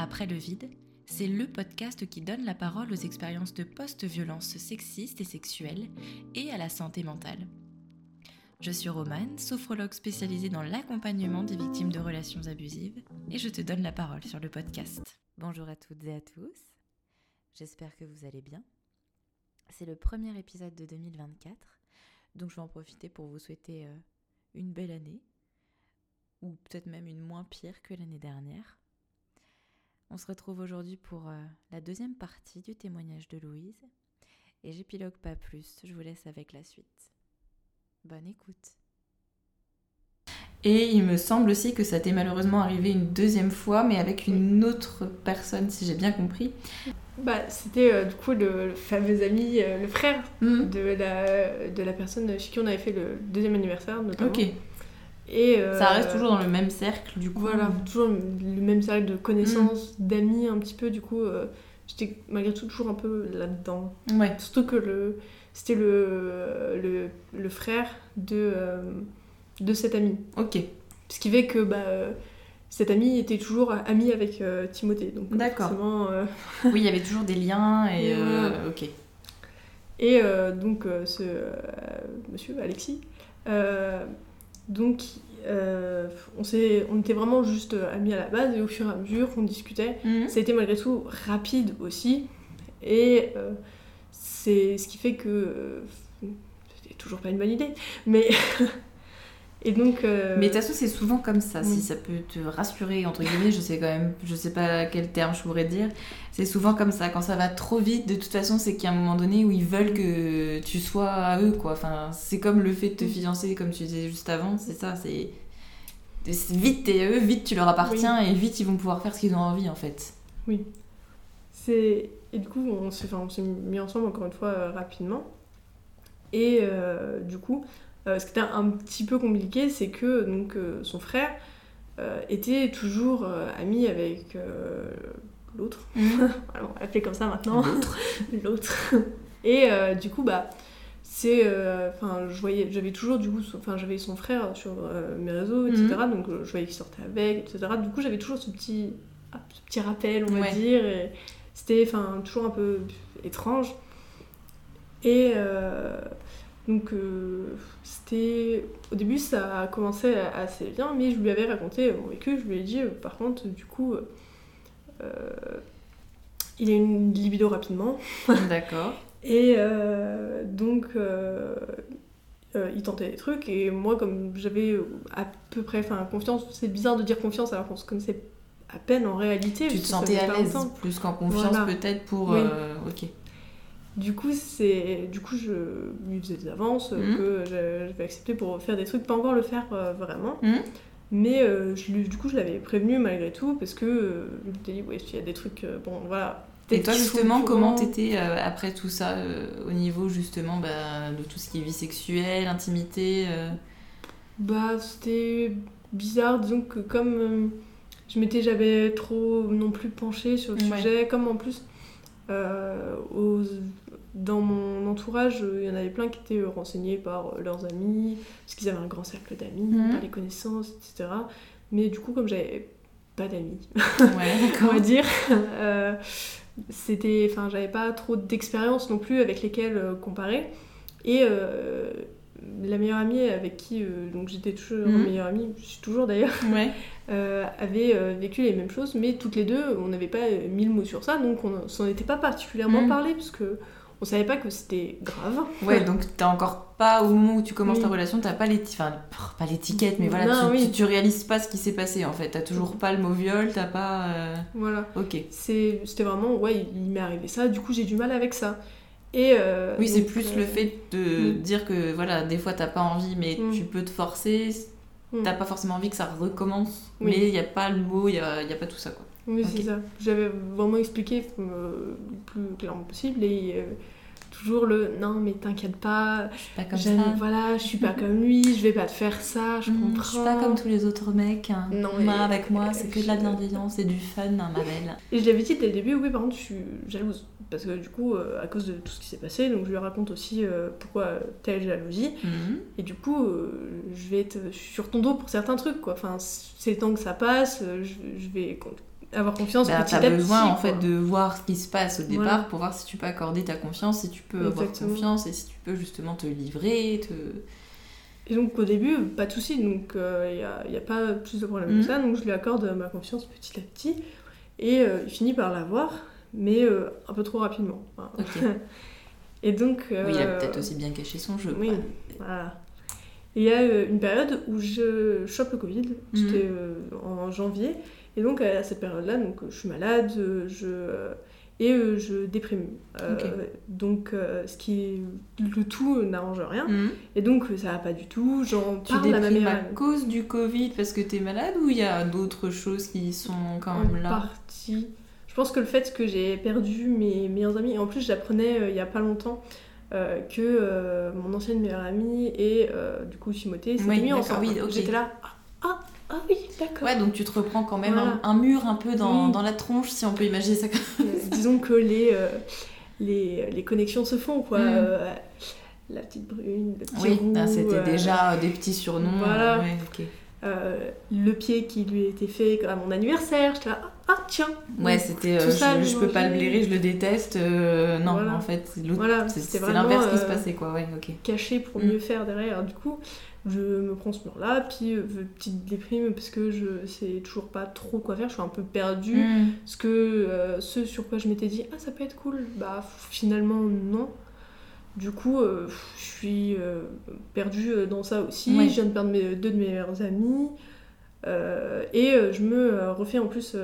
Après le vide, c'est le podcast qui donne la parole aux expériences de post-violence sexistes et sexuelles et à la santé mentale. Je suis Romane, sophrologue spécialisée dans l'accompagnement des victimes de relations abusives, et je te donne la parole sur le podcast. Bonjour à toutes et à tous, j'espère que vous allez bien. C'est le premier épisode de 2024, donc je vais en profiter pour vous souhaiter euh, une belle année, ou peut-être même une moins pire que l'année dernière. On se retrouve aujourd'hui pour euh, la deuxième partie du témoignage de Louise, et j'épilogue pas plus, je vous laisse avec la suite. Bonne écoute. Et il me semble aussi que ça t'est malheureusement arrivé une deuxième fois, mais avec une autre personne, si j'ai bien compris. Bah, c'était euh, du coup le, le fameux ami, euh, le frère Mhm. de, la, de la personne chez qui on avait fait le deuxième anniversaire, notamment. Ok. Et, euh, Ça reste toujours dans le même cercle, du coup. Voilà, toujours le même cercle de connaissances, d'amis, un petit peu. Du coup, euh, j'étais malgré tout toujours un peu là-dedans. Ouais. Surtout que le, c'était le, le, le frère de, euh, de cet ami. Ok. Ce qui fait que bah, cet ami était toujours ami avec euh, Timothée. Donc, D'accord. Oui, il y avait toujours des liens et. Ok. Et donc, ce monsieur Alexis, euh, donc, euh, on, était vraiment juste euh, amis à la base et au fur et à mesure, on discutait. Mhm. Ça a été malgré tout rapide aussi. Et euh, c'est ce qui fait que. c'était toujours pas une bonne idée. Mais. et donc. euh, Mais de toute façon, c'est souvent comme ça. Si oui. ça peut te rassurer, entre guillemets, je sais quand même, je sais pas quel terme je pourrais dire. C'est souvent comme ça. Quand ça va trop vite, de toute façon, c'est qu'il y a un moment donné où ils veulent que tu sois à eux, quoi. Enfin, c'est comme le fait de te Mm. fiancer, comme tu disais juste avant. C'est ça, c'est. Vite, t'es à eux, vite, tu leur appartiens et vite, ils vont pouvoir faire ce qu'ils ont envie, en fait. c'est et du coup, on s'est enfin, mis ensemble encore une fois euh, rapidement. Et euh, du coup, ce qui était un petit peu compliqué, c'est que donc, euh, son frère euh, était toujours euh, ami avec euh, l'autre. Voilà, on va l'appeler comme ça maintenant. L'autre. Et euh, du coup, bah, c'est. euh, je voyais, j'avais toujours, du coup, son- enfin, j'avais son frère sur euh, mes réseaux, etc. Mhm. Donc, euh, je voyais qu'il sortait avec, etc. Du coup, j'avais toujours ce petit, ah, ce petit rappel, on va Ouais. dire. C'était, enfin, toujours un peu étrange. Et. Donc, euh, c'était. Au début, ça a commencé assez bien, mais je lui avais raconté mon vécu. Je lui ai dit, euh, par contre, du coup. euh, il a une libido rapidement. D'accord. Et donc, il tentait des trucs. Et moi, comme j'avais à peu près enfin, confiance, c'est bizarre de dire confiance alors qu'on se connaissait à peine en réalité. Tu te sentais à l'aise, plus qu'en confiance, Voilà. peut-être pour. Oui. euh, Ok. Du coup, c'est du coup, je lui faisais des avances Mhm. que je- j'avais accepté pour faire des trucs, pas encore le faire euh, vraiment. Mhm. Mais euh, je du coup, je l'avais prévenu malgré tout parce que euh, je me dit, ouais, il y a des trucs, euh, bon, voilà. Et toi justement, comment t'étais euh, après tout ça au niveau justement bah, de tout ce qui est vie sexuelle, intimité Bah, c'était bizarre, disons que comme je m'étais jamais trop non plus penchée sur le Ouais. sujet, comme en plus euh, aux- dans mon entourage, euh, il y en avait plein qui étaient euh, renseignés par euh, leurs amis, parce qu'ils avaient un grand cercle d'amis, Mhm. par les connaissances, etc. Mais du coup, comme j'avais pas d'amis, Ouais, on va dire, euh, c'était, enfin, j'avais pas trop d'expérience non plus avec lesquelles comparer. Et euh, la meilleure amie avec qui euh, donc j'étais toujours Mhm. meilleure amie, je suis toujours d'ailleurs, Ouais. euh, avait euh, vécu les mêmes choses, mais toutes les deux, on n'avait pas mille mots sur ça, donc on s'en était pas particulièrement Mhm. parlé parce que on savait pas que c'était grave. Ouais, donc t'as encore pas, au moment où tu commences Oui. ta relation, t'as pas l'éti- enfin, pff, pas l'étiquette, mais voilà, Non, tu, oui. tu, tu réalises pas ce qui s'est passé en fait. T'as toujours pas le mot viol, t'as pas. euh, Voilà. Ok. C'est- C'était vraiment, ouais, il, m'est arrivé ça, du coup j'ai du mal avec ça. Et, euh, Oui, c'est plus euh, le fait de mm. dire que voilà, des fois t'as pas envie, mais Mm. tu peux te forcer. Mm. T'as pas forcément envie que ça recommence, Oui. mais il y a pas le mot, il y a, y a pas tout ça quoi. Oui, c'est ça. J'avais vraiment expliqué euh, le plus clairement possible et euh, toujours le non, mais t'inquiète pas, Je suis pas comme ça. voilà, je suis pas comme lui, je vais pas te faire ça, je comprends. Je suis pas comme tous les autres mecs. hein. Non, Moi, avec moi, c'est que de la bienveillance et du fun, hein, ma belle. Et je l'avais dit dès le début, oui, par contre, je suis jalouse. Parce que du coup, euh, à cause de tout ce qui s'est passé, donc je lui raconte aussi pourquoi telle jalousie. Mhm. Et du coup, je vais être sur ton dos pour certains trucs, quoi. Enfin, c'est le temps que ça passe, je, je vais avoir confiance Bah, petit t'as à besoin petit, en fait de voir ce qui se passe au départ Voilà. pour voir si tu peux accorder ta confiance, si tu peux avoir Exactement. confiance et si tu peux justement te livrer, te... Et donc au début, pas de soucis, donc il n'y a, y a pas plus de problème Mhm. que ça, donc je lui accorde ma confiance petit à petit, et euh, il finit par l'avoir, mais euh, un peu trop rapidement. Et donc... Oui, il a euh, peut-être aussi bien caché son jeu. Oui, quoi. voilà. Et Il y a euh, une période où je chope le Covid, Mhm. c'était euh, en janvier, et donc à cette période-là, donc je suis malade, je et euh, je déprime. Euh. Donc euh, ce qui le tout n'arrange rien, Mhm. et donc ça va pas du tout. J'en Tu parle à ma meilleure à cause du Covid parce que t'es malade ou il y a d'autres choses qui sont quand En même là? Partie. Je pense que le fait que j'ai perdu mes meilleurs amis, et en plus j'apprenais il y a pas longtemps que mon ancienne meilleure amie et du coup Timothée s'étaient Oui, mis ensemble. oui. J'étais là, ah, ah, ah oui, d'accord. Ouais, donc tu te reprends quand même Voilà. un, un mur un peu dans, dans la tronche, si on peut imaginer ça comme Euh, disons que les, euh, les, les connexions se font, quoi. Mm. Euh, la petite brune, le petit Oui, ah, c'était déjà des petits surnoms. voilà. ouais, ok. le pied qui lui été fait à mon anniversaire. J'étais là, ah, tiens. Ouais, c'était. Tout euh, ça, je, je peux pas le blairer, je le déteste. euh, non, Voilà. en fait, Voilà, c'est- l'inverse qui se euh, passait, quoi. Ouais, ok. caché pour Mm. mieux faire derrière. Du coup, je me prends ce mur-là, puis euh, petite déprime parce que je sais toujours pas trop quoi faire. Je suis un peu perdue. Mm. Parce que ce sur quoi je m'étais dit, ah ça peut être cool, bah finalement non. Du coup, je suis perdue dans ça aussi. Ouais. Je viens de perdre mes, deux de mes meilleurs amis. Euh, et euh, je me euh, refais en plus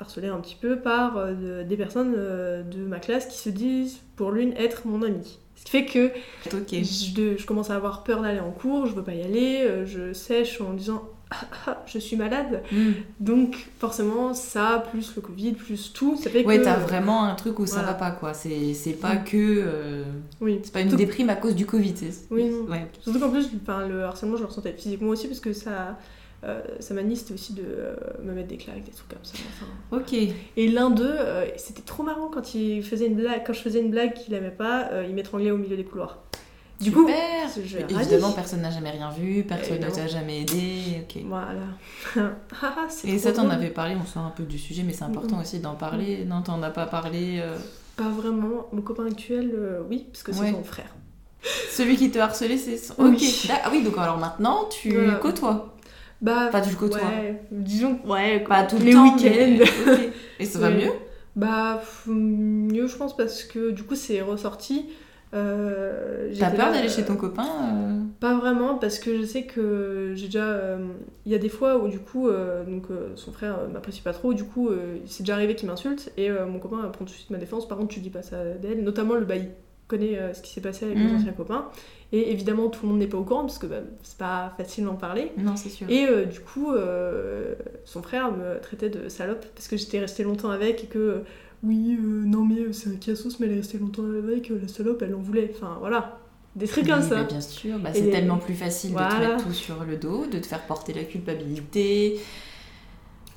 harceler un petit peu par de- des personnes de ma classe qui se disent pour l'une être mon amie. Ce qui fait que je, commence à avoir peur d'aller en cours, je veux pas y aller, je sèche en disant ah, ah, je suis malade. Mm. Donc forcément, ça, plus le Covid, plus tout, ça fait Ouais, que... t'as vraiment un truc où ça Voilà. va pas, quoi. C'est pas Mm. que. euh, Oui, C'est pas une Tout- déprime à cause du Covid. Oui, non. Ouais. Surtout qu'en plus, le harcèlement, je le ressentais physiquement aussi, parce que ça... Euh, sa manie, c'était aussi de euh, me mettre des claques, des trucs comme ça. enfin. Ok. Et l'un d'eux, euh, c'était trop marrant quand il faisait une blague, quand je faisais une blague qu'il aimait pas, euh, il m'étranglait au milieu des couloirs. Du coup, Super. je Évidemment, personne n'a jamais rien vu, personne ne t'a jamais aidé. Ok. Voilà. Ah, Et ça, t'en avais parlé, on sort un peu du sujet, mais c'est important Mhm. aussi d'en parler. Non, t'en as pas parlé. euh, Pas vraiment. Mon copain actuel, euh, oui, parce que c'est Ouais. son frère. Celui qui te harcelait, c'est. son- Oui. Ok. Ah oui, donc alors maintenant, tu Voilà. côtoies. Bah, Pas du côtoies. ouais, disons, ouais, Pas tout le les week-ends. Et ça va mieux? Bah, mieux, je pense, parce que du coup, c'est ressorti. Euh, T'as peur d'aller euh, chez ton copain euh, Pas vraiment, parce que je sais que j'ai déjà. euh, Il y a des fois où, du coup, euh, donc, euh, son frère euh, m'apprécie pas trop, du coup, euh, c'est déjà arrivé qu'il m'insulte, et euh, mon copain euh, prend tout de suite ma défense. Par contre, tu dis pas ça d'elle, notamment le bail connaît euh, ce qui s'est passé avec Mhm. mes anciens copains. Et évidemment, tout le monde n'est pas au courant, parce que bah, c'est pas facile d'en parler. Non, c'est sûr. Et euh, du coup, euh, son frère me traitait de salope parce que j'étais restée longtemps avec et que oui, non mais c'est un cassos, mais elle est restée longtemps avec, la salope, elle en voulait. Enfin voilà, des trucs comme ça. bah, bien sûr, bah, c'est les- tellement plus facile de te mettre tout sur le dos, de te faire porter la culpabilité.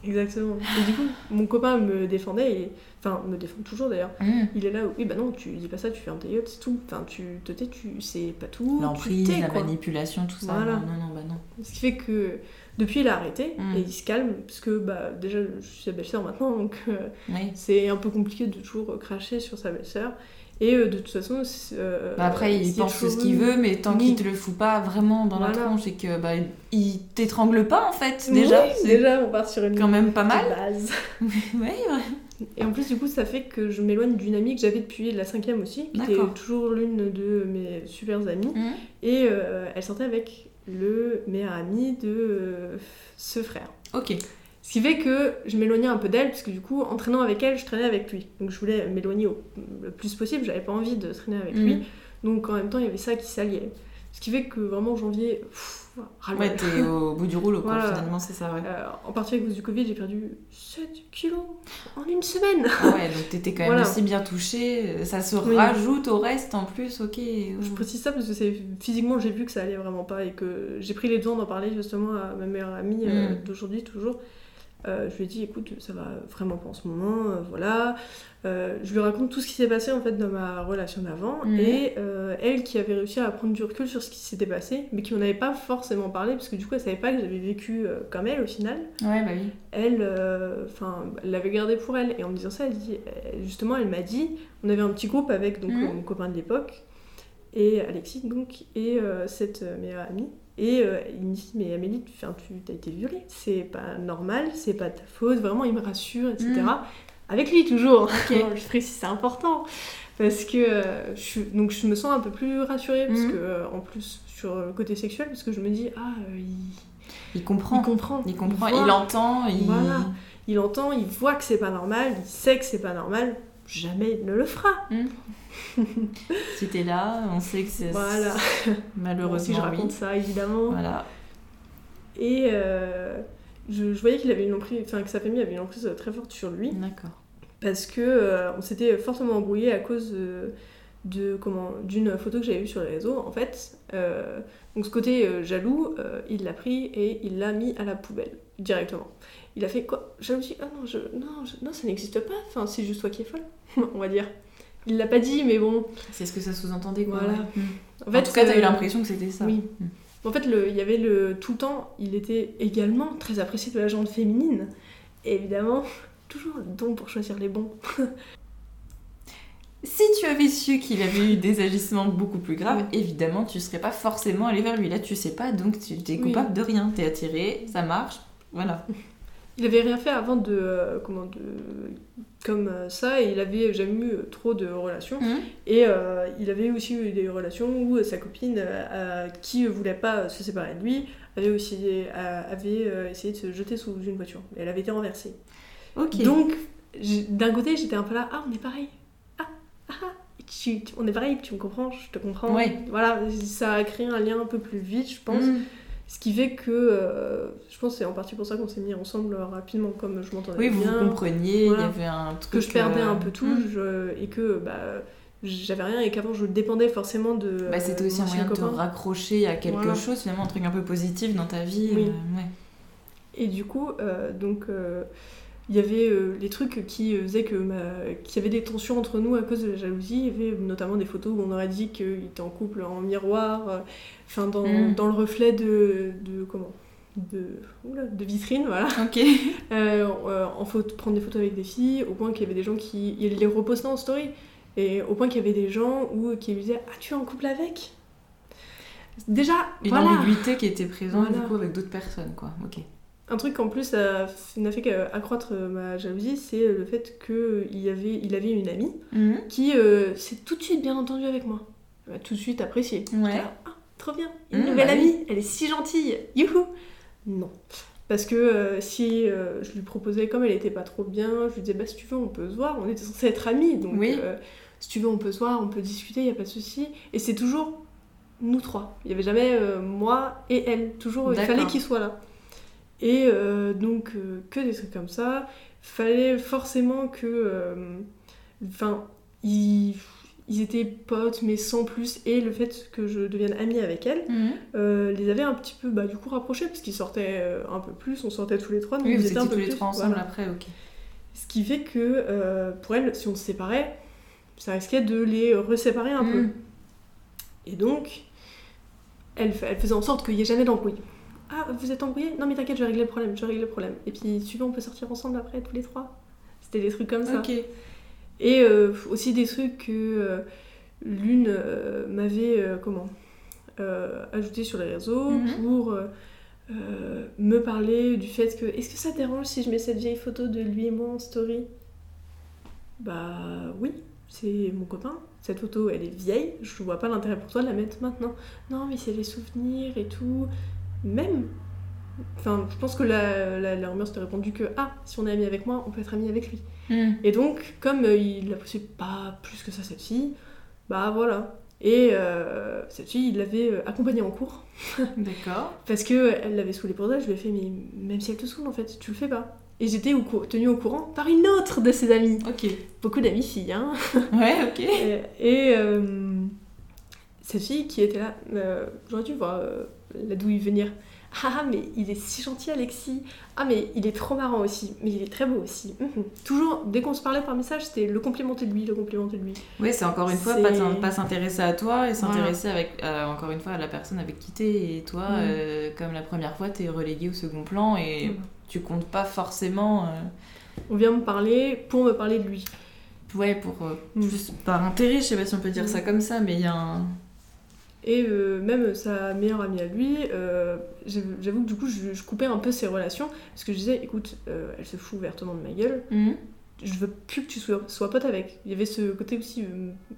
Exactement. Et du coup, mon copain me défendait, et... enfin me défend toujours d'ailleurs. Mmh. Il est là, oui bah non, tu dis pas ça, tu fermes ta gueule, c'est tout. Enfin tu te tais, tu sais pas tout. L'emprise, la quoi. manipulation, tout ça. Voilà. Non, non, non, bah non. Ce qui fait que depuis il a arrêté Mm. et il se calme parce que bah déjà je suis sa belle-sœur maintenant donc euh, Oui. c'est un peu compliqué de toujours cracher sur sa belle-sœur. Et euh, de toute façon, euh, Bah après, il y a pense ce qu'il eu- veut, mais tant Oui. qu'il te le fout pas vraiment dans la tronche et que bah, il t'étrangle pas en fait, déjà. Oui, déjà, on part sur une quand même pas mal. base. ouais, ouais. Et en plus, du coup, ça fait que je m'éloigne d'une amie que j'avais depuis la cinquième aussi, qui était toujours l'une de mes super amies. Mmh. Et euh, elle sortait avec le meilleur ami de euh, ce frère. Ok. Ce qui fait que je m'éloignais un peu d'elle, parce que du coup, en traînant avec elle, je traînais avec lui. Donc je voulais m'éloigner le plus possible, j'avais pas envie de traîner avec Mm. lui. Donc en même temps, il y avait ça qui s'alliait. Ce qui fait que vraiment, janvier, pff. Ouais, t'es au bout du rouleau, quoi, Voilà. finalement, c'est ça, ouais. Euh, en particulier à cause du Covid, j'ai perdu 7 kilos en une semaine. Ah ouais, donc t'étais quand même Voilà. aussi bien touchée. Ça se Oui. rajoute au reste en plus, ok. Je précise ça parce que c'est physiquement j'ai vu que ça allait vraiment pas et que j'ai pris les devants d'en parler justement à ma meilleure amie euh, Mm. d'aujourd'hui toujours Euh, je lui ai dit, écoute, ça va vraiment pas en ce moment, euh, voilà. Euh, je lui raconte tout ce qui s'est passé en fait dans ma relation d'avant Mhm. et elle qui avait réussi à prendre du recul sur ce qui s'était passé, mais qui m'en avait pas forcément parlé parce que du coup elle savait pas que j'avais vécu comme elle au final. Ouais, bah oui. Elle, enfin, l'avait gardé pour elle et en me disant ça, elle dit, justement, elle m'a dit, on avait un petit groupe avec donc Mhm. mon copain de l'époque et Alexis donc et cette meilleure amie. Et euh, il me dit, mais Amélie, tu, as été violée, c'est pas normal, c'est pas ta faute, vraiment, il me rassure, etc. Mm. Avec lui, toujours. Ok. je précise, c'est important. Parce que euh, je, donc, je me sens un peu plus rassurée, parce Mm. que, euh, en plus, sur le côté sexuel, parce que je me dis, ah, il, Il comprend. il comprend. Il comprend, voit. il entend, il... Voilà. Il entend, il voit que c'est pas normal, il sait que c'est pas normal, jamais il ne le fera. Si t'es là, on sait que c'est... Voilà. Bon, Malheureusement, si je raconte oui. ça, évidemment. Voilà. Et euh, je, je voyais qu'il avait une emprise, enfin que sa famille avait une emprise très forte sur lui. D'accord. parce que euh, on s'était fortement embrouillé à cause de, de comment d'une photo que j'avais vue sur les réseaux en fait euh, donc ce côté euh, jaloux euh, il l'a pris et il l'a mis à la poubelle directement il a fait quoi? Jalousie ah non je, non je- non ça n'existe pas enfin c'est juste toi qui es folle on va dire il l'a pas dit mais bon C'est ce que ça sous-entendait, quoi. Voilà. ouais. Mm. en, En, tout cas, t'as euh, eu l'impression que c'était ça. oui. Mm. en fait le, il y avait le tout le temps il était également très apprécié de la gente féminine et évidemment toujours le don pour choisir les bons Si tu avais su qu'il avait eu des agissements beaucoup plus graves, Oui. évidemment, tu serais pas forcément allé vers lui. Là, tu sais pas, donc tu es Oui. coupable de rien. T'es attiré, ça marche, voilà. Il avait rien fait avant de. euh, comment de. Comme euh, ça, et il avait jamais eu euh, trop de relations. Et euh, il avait aussi eu des relations où sa copine, qui voulait pas se séparer de lui, avait aussi avait essayé de se jeter sous une voiture. Mais elle avait été renversée. Donc, d'un côté, j'étais un peu là, ah, on est pareil. Ah, ah, ah. Tu- on est pareil, tu me comprends, je te comprends. Ouais. Voilà, ça a créé un lien un peu plus vite, je pense. Mm. Ce qui fait que, euh, je pense que c'est en partie pour ça qu'on s'est mis ensemble rapidement, comme je m'entendais Oui, vous bien, vous compreniez, Voilà. il y avait un truc. que je perdais euh, un peu tout, mm. je- et que bah, j'avais rien, et qu'avant je dépendais forcément de. Bah, c'était aussi un moyen de te raccrocher à quelque Voilà. chose, finalement, un truc un peu positif dans ta vie. Oui. euh, ouais. Et du coup, euh, donc, il y avait euh, les trucs qui euh, faisaient que ma- qu'il y avait des tensions entre nous à cause de la jalousie. Il y avait notamment des photos où on aurait dit qu'il était en couple en miroir, euh, enfin dans, Mm. dans le reflet de, de comment? De, oula, de vitrine, voilà. Ok. Euh, en prendre des photos avec des filles, au point qu'il y avait des gens qui ils les repostaient en story. Et au point qu'il y avait des gens où, qui lui disaient Ah, tu es en couple avec? Déjà, Une voilà ambiguïté qui était présente, Voilà. du coup, avec d'autres personnes, quoi. Ok. Un truc en plus a- n'a fait qu'accroître euh, ma jalousie, c'est le fait qu'il y avait, il avait une amie Mhm. qui euh, s'est tout de suite bien entendue avec moi. Elle m'a tout de suite apprécié. Ouais. J'étais là, Ah, trop bien, une Mmh, nouvelle bah oui. amie, elle est si gentille, youhou Non. Parce que euh, si euh, je lui proposais, comme elle était pas trop bien, je lui disais, bah si tu veux, on peut se voir, on était censés être amis, donc Oui. euh, si tu veux, on peut se voir, on peut discuter, il y a pas de souci. Et c'est toujours nous trois. Il y avait jamais euh, moi et elle, toujours, il fallait qu'ils soient là. Et euh, donc, euh, que des trucs comme ça. Fallait forcément que. euh, Enfin, ils, ils étaient potes, mais sans plus. Et le fait que je devienne amie avec elle Mhm. euh, les avait un petit peu, bah, du coup, rapprochés, parce qu'ils sortaient euh, un peu plus. On sortait tous les trois. donc Oui, ils étaient un peu tous les plus, trois ensemble voilà. après, ok. Ce qui fait que, euh, pour elle, si on se séparait, ça risquait de les reséparer un peu. Mhm. Et donc, elle faisait en sorte qu'il n'y ait jamais d'embrouille. Ah, vous êtes embrouillés Non, mais t'inquiète, je vais régler le problème, je régler le problème. Et puis, tu veux, on peut sortir ensemble après, tous les trois? C'était des trucs comme ça. Ok. Et euh, aussi des trucs que euh, l'une euh, m'avait, comment ajouté sur les réseaux Mhm. pour me parler du fait que est-ce que ça te dérange si je mets cette vieille photo de lui et moi en story? Bah oui, c'est mon copain. Cette photo, elle est vieille, je vois pas l'intérêt pour toi de la mettre maintenant. Non, mais c'est les souvenirs et tout. Même. Enfin, je pense que la, la, la rumeur s'était répandue que ah, si on est ami avec moi, on peut être ami avec lui. Mhm. Et donc, comme euh, il l'appréciait pas plus que ça, cette fille, bah voilà. Et euh, cette fille, il l'avait euh, accompagnée en cours. D'accord. Parce que elle l'avait saoulée pour ça, je lui ai fait, mais même si elle te saoule, en fait, tu le fais pas. Et j'étais au tenue au courant par une autre de ses amies. Ok. Beaucoup d'amies filles, hein. Ouais, ok. Et, et, euh, cette fille qui était là, j'aurais dû voir euh, la douille venir. Ah, mais il est si gentil, Alexis. Ah, mais il est trop marrant aussi. Mais il est très beau aussi. Mhm. Toujours, dès qu'on se parlait par message, c'était le complimenter de lui, le complimenter de lui. Oui, c'est encore une fois pas, s'intéresser à toi et Voilà. s'intéresser avec euh, encore une fois à la personne avec qui t'es. Et toi, Mm. euh, comme la première fois, t'es relégué au second plan et Voilà. tu comptes pas forcément. euh, On vient me parler pour me parler de lui. ouais, pour. plus par intérêt, je sais pas si on peut dire ça comme ça, mais il y a un. Et euh, même sa meilleure amie à lui, euh, j'avoue que du coup, je, je coupais un peu ses relations. Parce que je disais, écoute, euh, elle se fout ouvertement de ma gueule. Mhm. je veux plus que tu sois, sois pote avec. Il y avait ce côté aussi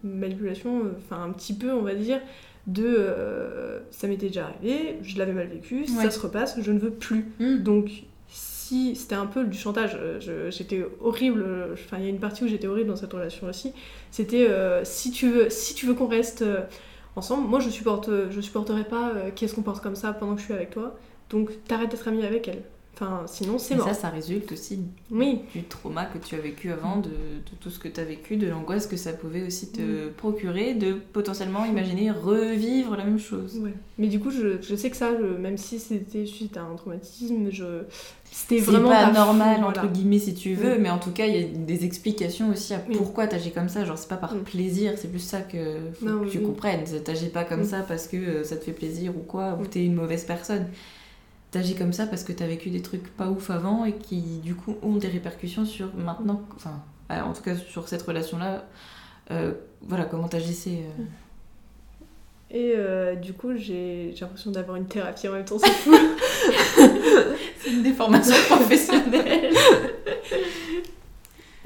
manipulation, enfin un petit peu, on va dire, de ça m'était déjà arrivé, je l'avais mal vécu, Ouais. ça se repasse, je ne veux plus. Mhm. Donc si c'était un peu du chantage, j'étais horrible, enfin il y a une partie où j'étais horrible dans cette relation aussi, c'était si tu veux, si tu veux qu'on reste ensemble, moi je supporte, je supporterai pas euh, qu'elle se comporte comme ça pendant que je suis avec toi, donc t'arrêtes d'être amie avec elle. Enfin sinon c'est Et mort. ça, ça résulte aussi Oui, du trauma que tu as vécu avant, de, de tout ce que tu as vécu, de l'angoisse que ça pouvait aussi te procurer, de potentiellement imaginer revivre la même chose. Ouais. Mais du coup, je, je sais que ça, je- même si c'était suite à un traumatisme, je... c'était C'est vraiment pas normal, voilà. entre guillemets, si tu veux, Mm. mais en tout cas, il y a des explications aussi à Oui. pourquoi t'agis comme ça. Genre, c'est pas par Mm. plaisir, c'est plus ça que, faut Non, que tu comprennes. T'agis pas comme Mm. ça parce que euh, ça te fait plaisir ou quoi, ou Mm. t'es une mauvaise personne. T'agis comme ça parce que t'as vécu des trucs pas ouf avant et qui, du coup, ont des répercussions sur maintenant, enfin, euh, en tout cas, sur cette relation-là. euh, voilà, comment t'agissais. euh. Et euh, du coup, j'ai j'ai l'impression d'avoir une thérapie en même temps, c'est fou. C'est une déformation professionnelle.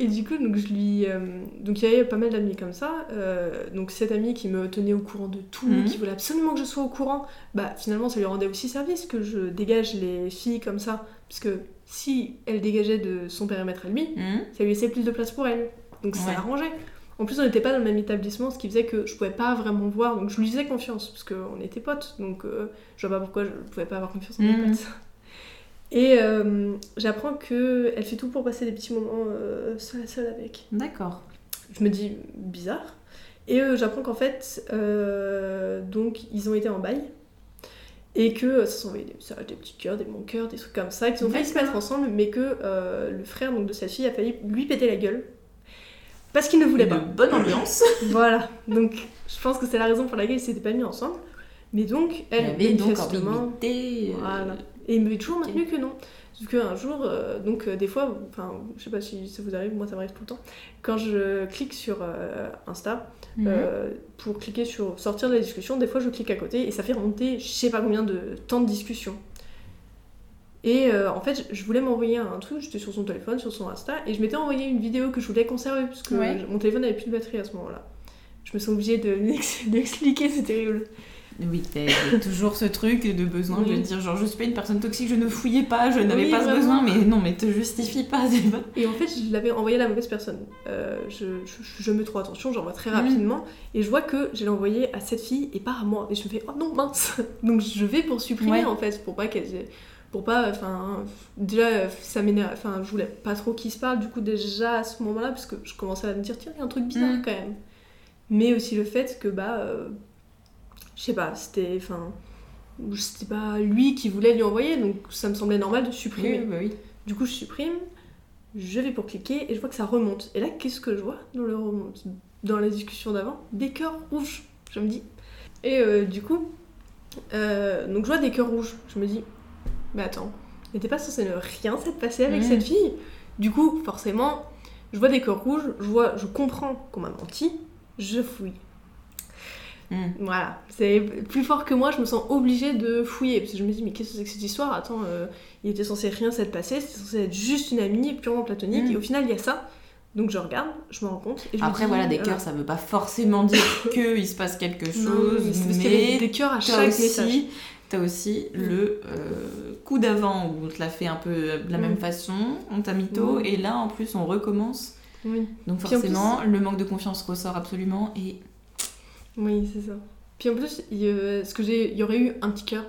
Et du coup, donc je lui, euh, donc il y avait pas mal d'amis comme ça. euh, donc cette amie qui me tenait au courant de tout, Mhm. qui voulait absolument que je sois au courant, bah finalement ça lui rendait aussi service que je dégage les filles comme ça, parce que si elle dégageait de son périmètre à lui, Hmm ça lui laissait plus de place pour elle. Donc ça Ouais. l'arrangeait. En plus, on n'était pas dans le même établissement, ce qui faisait que je pouvais pas vraiment voir. Donc je lui faisais confiance, parce qu'on était potes. Donc euh, je vois pas pourquoi je pouvais pas avoir confiance en mes Mhm. potes. Et euh, j'apprends que elle fait tout pour passer des petits moments euh, seule à seule avec. D'accord. Je me dis bizarre. Et euh, j'apprends qu'en fait, euh, donc ils ont été en bail. Et que euh, ça s'envoyait des messages, des petits cœurs, des bons cœurs, des trucs comme ça, qu'ils ont failli se mettre ensemble, mais que le frère donc, de sa fille a failli lui péter la gueule. Parce qu'il ne voulait Une pas. bonne ambiance. Voilà, donc je pense que c'est la raison pour laquelle ils s'étaient pas mis ensemble. Mais donc, elle, avait donc manifestement... euh, Voilà. Et il m'avait toujours Ok. maintenu que non. Sauf qu'un jour, euh, donc euh, des fois, enfin, je sais pas si ça vous arrive, moi ça m'arrive tout le temps, quand je clique sur euh, Insta, mhm. pour cliquer sur sortir de la discussion, des fois je clique à côté et ça fait remonter je sais pas combien de temps de discussion. Et en fait, je voulais m'envoyer un truc, j'étais sur son téléphone, sur son Insta, et je m'étais envoyé une vidéo que je voulais conserver parce que Ouais. mon téléphone avait plus de batterie à ce moment-là. Je me sens obligée de l'expliquer, c'est terrible. Oui, toujours ce truc de besoin de dire genre je suis pas une personne toxique, je ne fouillais pas, je n'avais Oui, pas ce besoin, mais non, mais te justifie pas, pas. Et en fait, je l'avais envoyé à la mauvaise personne. Euh, je, je, je mets trop attention, j'envoie très Mhm. rapidement. Et je vois que je l'ai envoyé à cette fille et pas à moi. Et je me fais, oh non, mince Donc je vais pour supprimer Ouais. en fait, pour pas qu'elle. Pour pas. Enfin. Déjà, ça m'énerve. Enfin, je voulais pas trop qu'il se parle, du coup, déjà à ce moment-là, parce que je commençais à me dire, tiens, il y a un truc bizarre Mhm. quand même. Mais aussi le fait que, bah. euh, je sais pas, c'était. Enfin. C'était pas lui qui voulait lui envoyer, donc ça me semblait normal de supprimer. Oui, bah oui. Du coup, je supprime, je vais pour cliquer et je vois que ça remonte. Et là, qu'est-ce que je vois dans le remonte? Dans la discussion d'avant, des cœurs rouges. Je me dis. Et euh, du coup, euh, donc je vois des cœurs rouges. Je me dis, mais attends, n'était pas censé ne rien s'être passé avec Mhm. cette fille? Du coup, forcément, je vois des cœurs rouges, je vois, je comprends qu'on m'a menti, je fouille. Mm. Voilà, c'est plus fort que moi, je me sens obligée de fouiller. Parce que je me dis, mais qu'est-ce que c'est que cette histoire? Attends, euh, il était censé rien s'être passé, c'était censé être juste une amie purement platonique, Mm. et au final, il y a ça. Donc je regarde, je me rends compte. Et je me Après, dis, voilà, des euh, cœurs, ça veut pas forcément dire qu'il se passe quelque non, chose, mais y des cœurs à chaque message. aussi, t'as aussi le euh, coup d'avant où on te l'a fait un peu de la Mm. même façon, on t'a mytho, Mm. et là, en plus, on recommence. Oui, Donc forcément, le manque de confiance ressort absolument, et oui c'est ça. Puis en plus, il, ce que j'ai, il y aurait eu un petit cœur.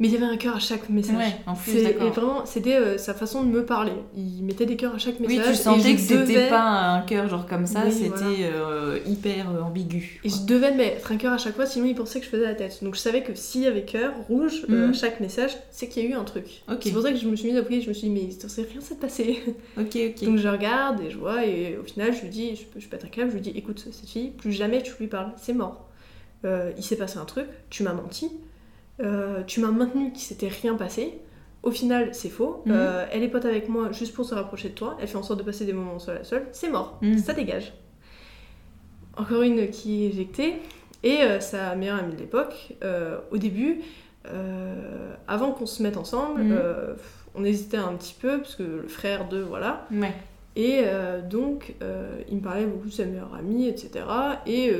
Mais il y avait un cœur à chaque message. Ouais, en plus, C'est- et vraiment, c'était euh, sa façon de me parler. Il mettait des cœurs à chaque Oui, message. tu et sentais que c'était devais- pas un cœur genre comme ça, Oui, c'était voilà. euh, hyper euh, ambigu. Et je devais mettre un cœur à chaque fois, sinon il pensait que je faisais la tête. Donc je savais que s'il y avait cœur rouge euh, Mhm. à chaque message, c'est qu'il y a eu un truc. C'est pour ça que je me suis mise à prier, je me suis dit, mais il s'est rien s'est passé. Ok, ok. Donc je regarde et je vois, et au final, je lui dis, je, je pète un câble, je lui dis, écoute, cette fille, plus jamais tu lui parles, c'est mort. Il s'est passé un truc, tu m'as menti, euh, tu m'as maintenu qu'il s'était rien passé. Au final, c'est faux. Mhm. Euh, elle est pote avec moi juste pour se rapprocher de toi. Elle fait en sorte de passer des moments seul à seul. C'est mort. Mhm. Ça dégage. Encore une qui est éjectée. Et euh, sa meilleure amie de l'époque, au début, avant qu'on se mette ensemble, Mhm. on hésitait un petit peu, parce que le frère de, voilà. Ouais. Et donc, il me parlait beaucoup de sa meilleure amie, etc. Et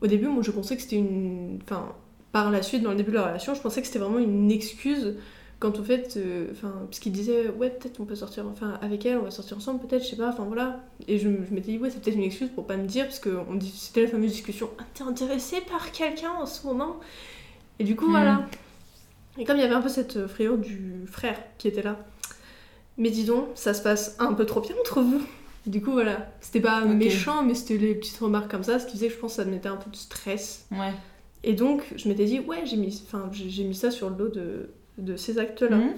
au début, moi, je pensais que c'était une... Enfin, par la suite, dans le début de la relation, je pensais que c'était vraiment une excuse quant au fait... euh, Enfin, parce qu'il disait, ouais, peut-être on peut sortir enfin, avec elle, on va sortir ensemble, peut-être, je sais pas, enfin voilà. Et je, je m'étais dit, ouais, c'est peut-être une excuse pour pas me dire, parce que on dit- c'était la fameuse discussion, ah, t'es intéressée par quelqu'un en ce moment Et du coup, Mhm. voilà. Et comme il y avait un peu cette frayeur du frère qui était là, mais dis donc, ça se passe un peu trop bien entre vous. Du coup, voilà. C'était pas méchant, mais c'était les petites remarques comme ça, ce qui faisait que je pense que ça me mettait un peu de stress. Ouais. Et donc, je m'étais dit, ouais, j'ai mis, j'ai mis ça sur le dos de, de ces actes-là. Mhm.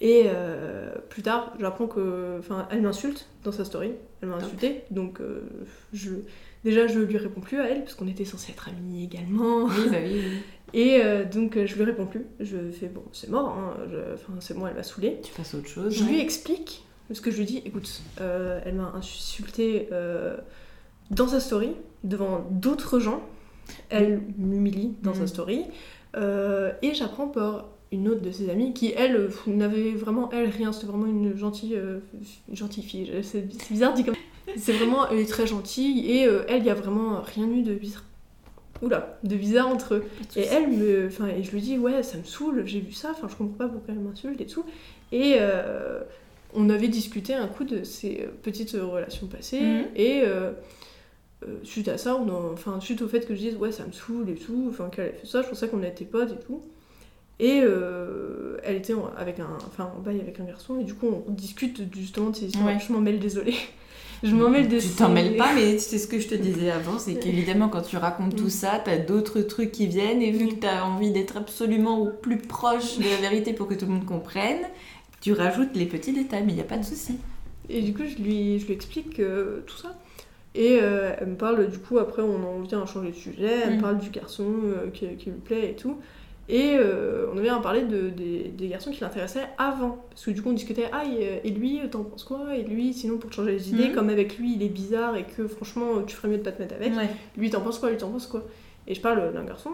Et euh, plus tard, j'apprends que. Enfin, elle m'insulte dans sa story. Elle m'a insulté. Donc, euh, je, déjà, je lui réponds plus à elle, parce qu'on était censés être amis également. Oui, bah oui, oui. Et euh, donc, je lui réponds plus. Je fais, bon, c'est mort, hein, enfin, c'est bon, elle m'a saoulée. Tu passes à autre chose. Je lui explique, parce que je lui dis, écoute, euh, elle m'a insulté dans sa story, devant d'autres gens. Elle m'humilie dans sa Mhm. story. Euh, et j'apprends par une autre de ses amies qui, elle, euh, n'avait vraiment, elle, rien. C'était vraiment une gentille, euh, une gentille fille. C'est bizarre dit comme C'est vraiment, elle est très gentille. Et euh, elle, il y a vraiment rien eu de bizarre. Oula, de bizarre entre eux. Et elle me. Enfin, et je lui dis, ouais, ça me saoule, j'ai vu ça, enfin, je comprends pas pourquoi elle m'insulte et tout. Et euh, on avait discuté un coup de ces euh, petites euh, relations passées. Mhm. Et euh, suite à ça, on enfin, suite au fait que je dise, ouais, ça me saoule et tout, enfin, qu'elle ait fait ça, je pensais qu'on était potes et tout. Et euh, elle était en, avec un, enfin, en bail avec un garçon, et du coup, on discute justement de ces histoires. Ouais. Je m'en mêle, désolée. je m'en mêle de Tu t'en mêles pas, mais c'est ce que je te disais avant, c'est qu'évidemment quand tu racontes tout ça, t'as d'autres trucs qui viennent et vu Mm. que t'as envie d'être absolument au plus proche de la vérité pour que tout le monde comprenne, tu rajoutes les petits détails, mais il n'y a pas de souci. Et du coup, je lui, je lui explique euh, tout ça. Et euh, elle me parle, du coup, après, on en vient à changer de sujet. Elle me Mhm. parle du garçon euh, qui, qui lui plaît et tout. Et euh, on vient à parler de, des, des garçons qui l'intéressaient avant. Parce que du coup, on discutait, ah, et, et lui, t'en penses quoi? Et lui, sinon, pour te changer les idées, Mhm. comme avec lui, il est bizarre et que franchement, tu ferais mieux de pas te mettre avec. Ouais. Lui, t'en penses quoi? Lui, t'en penses quoi? Et je parle d'un garçon.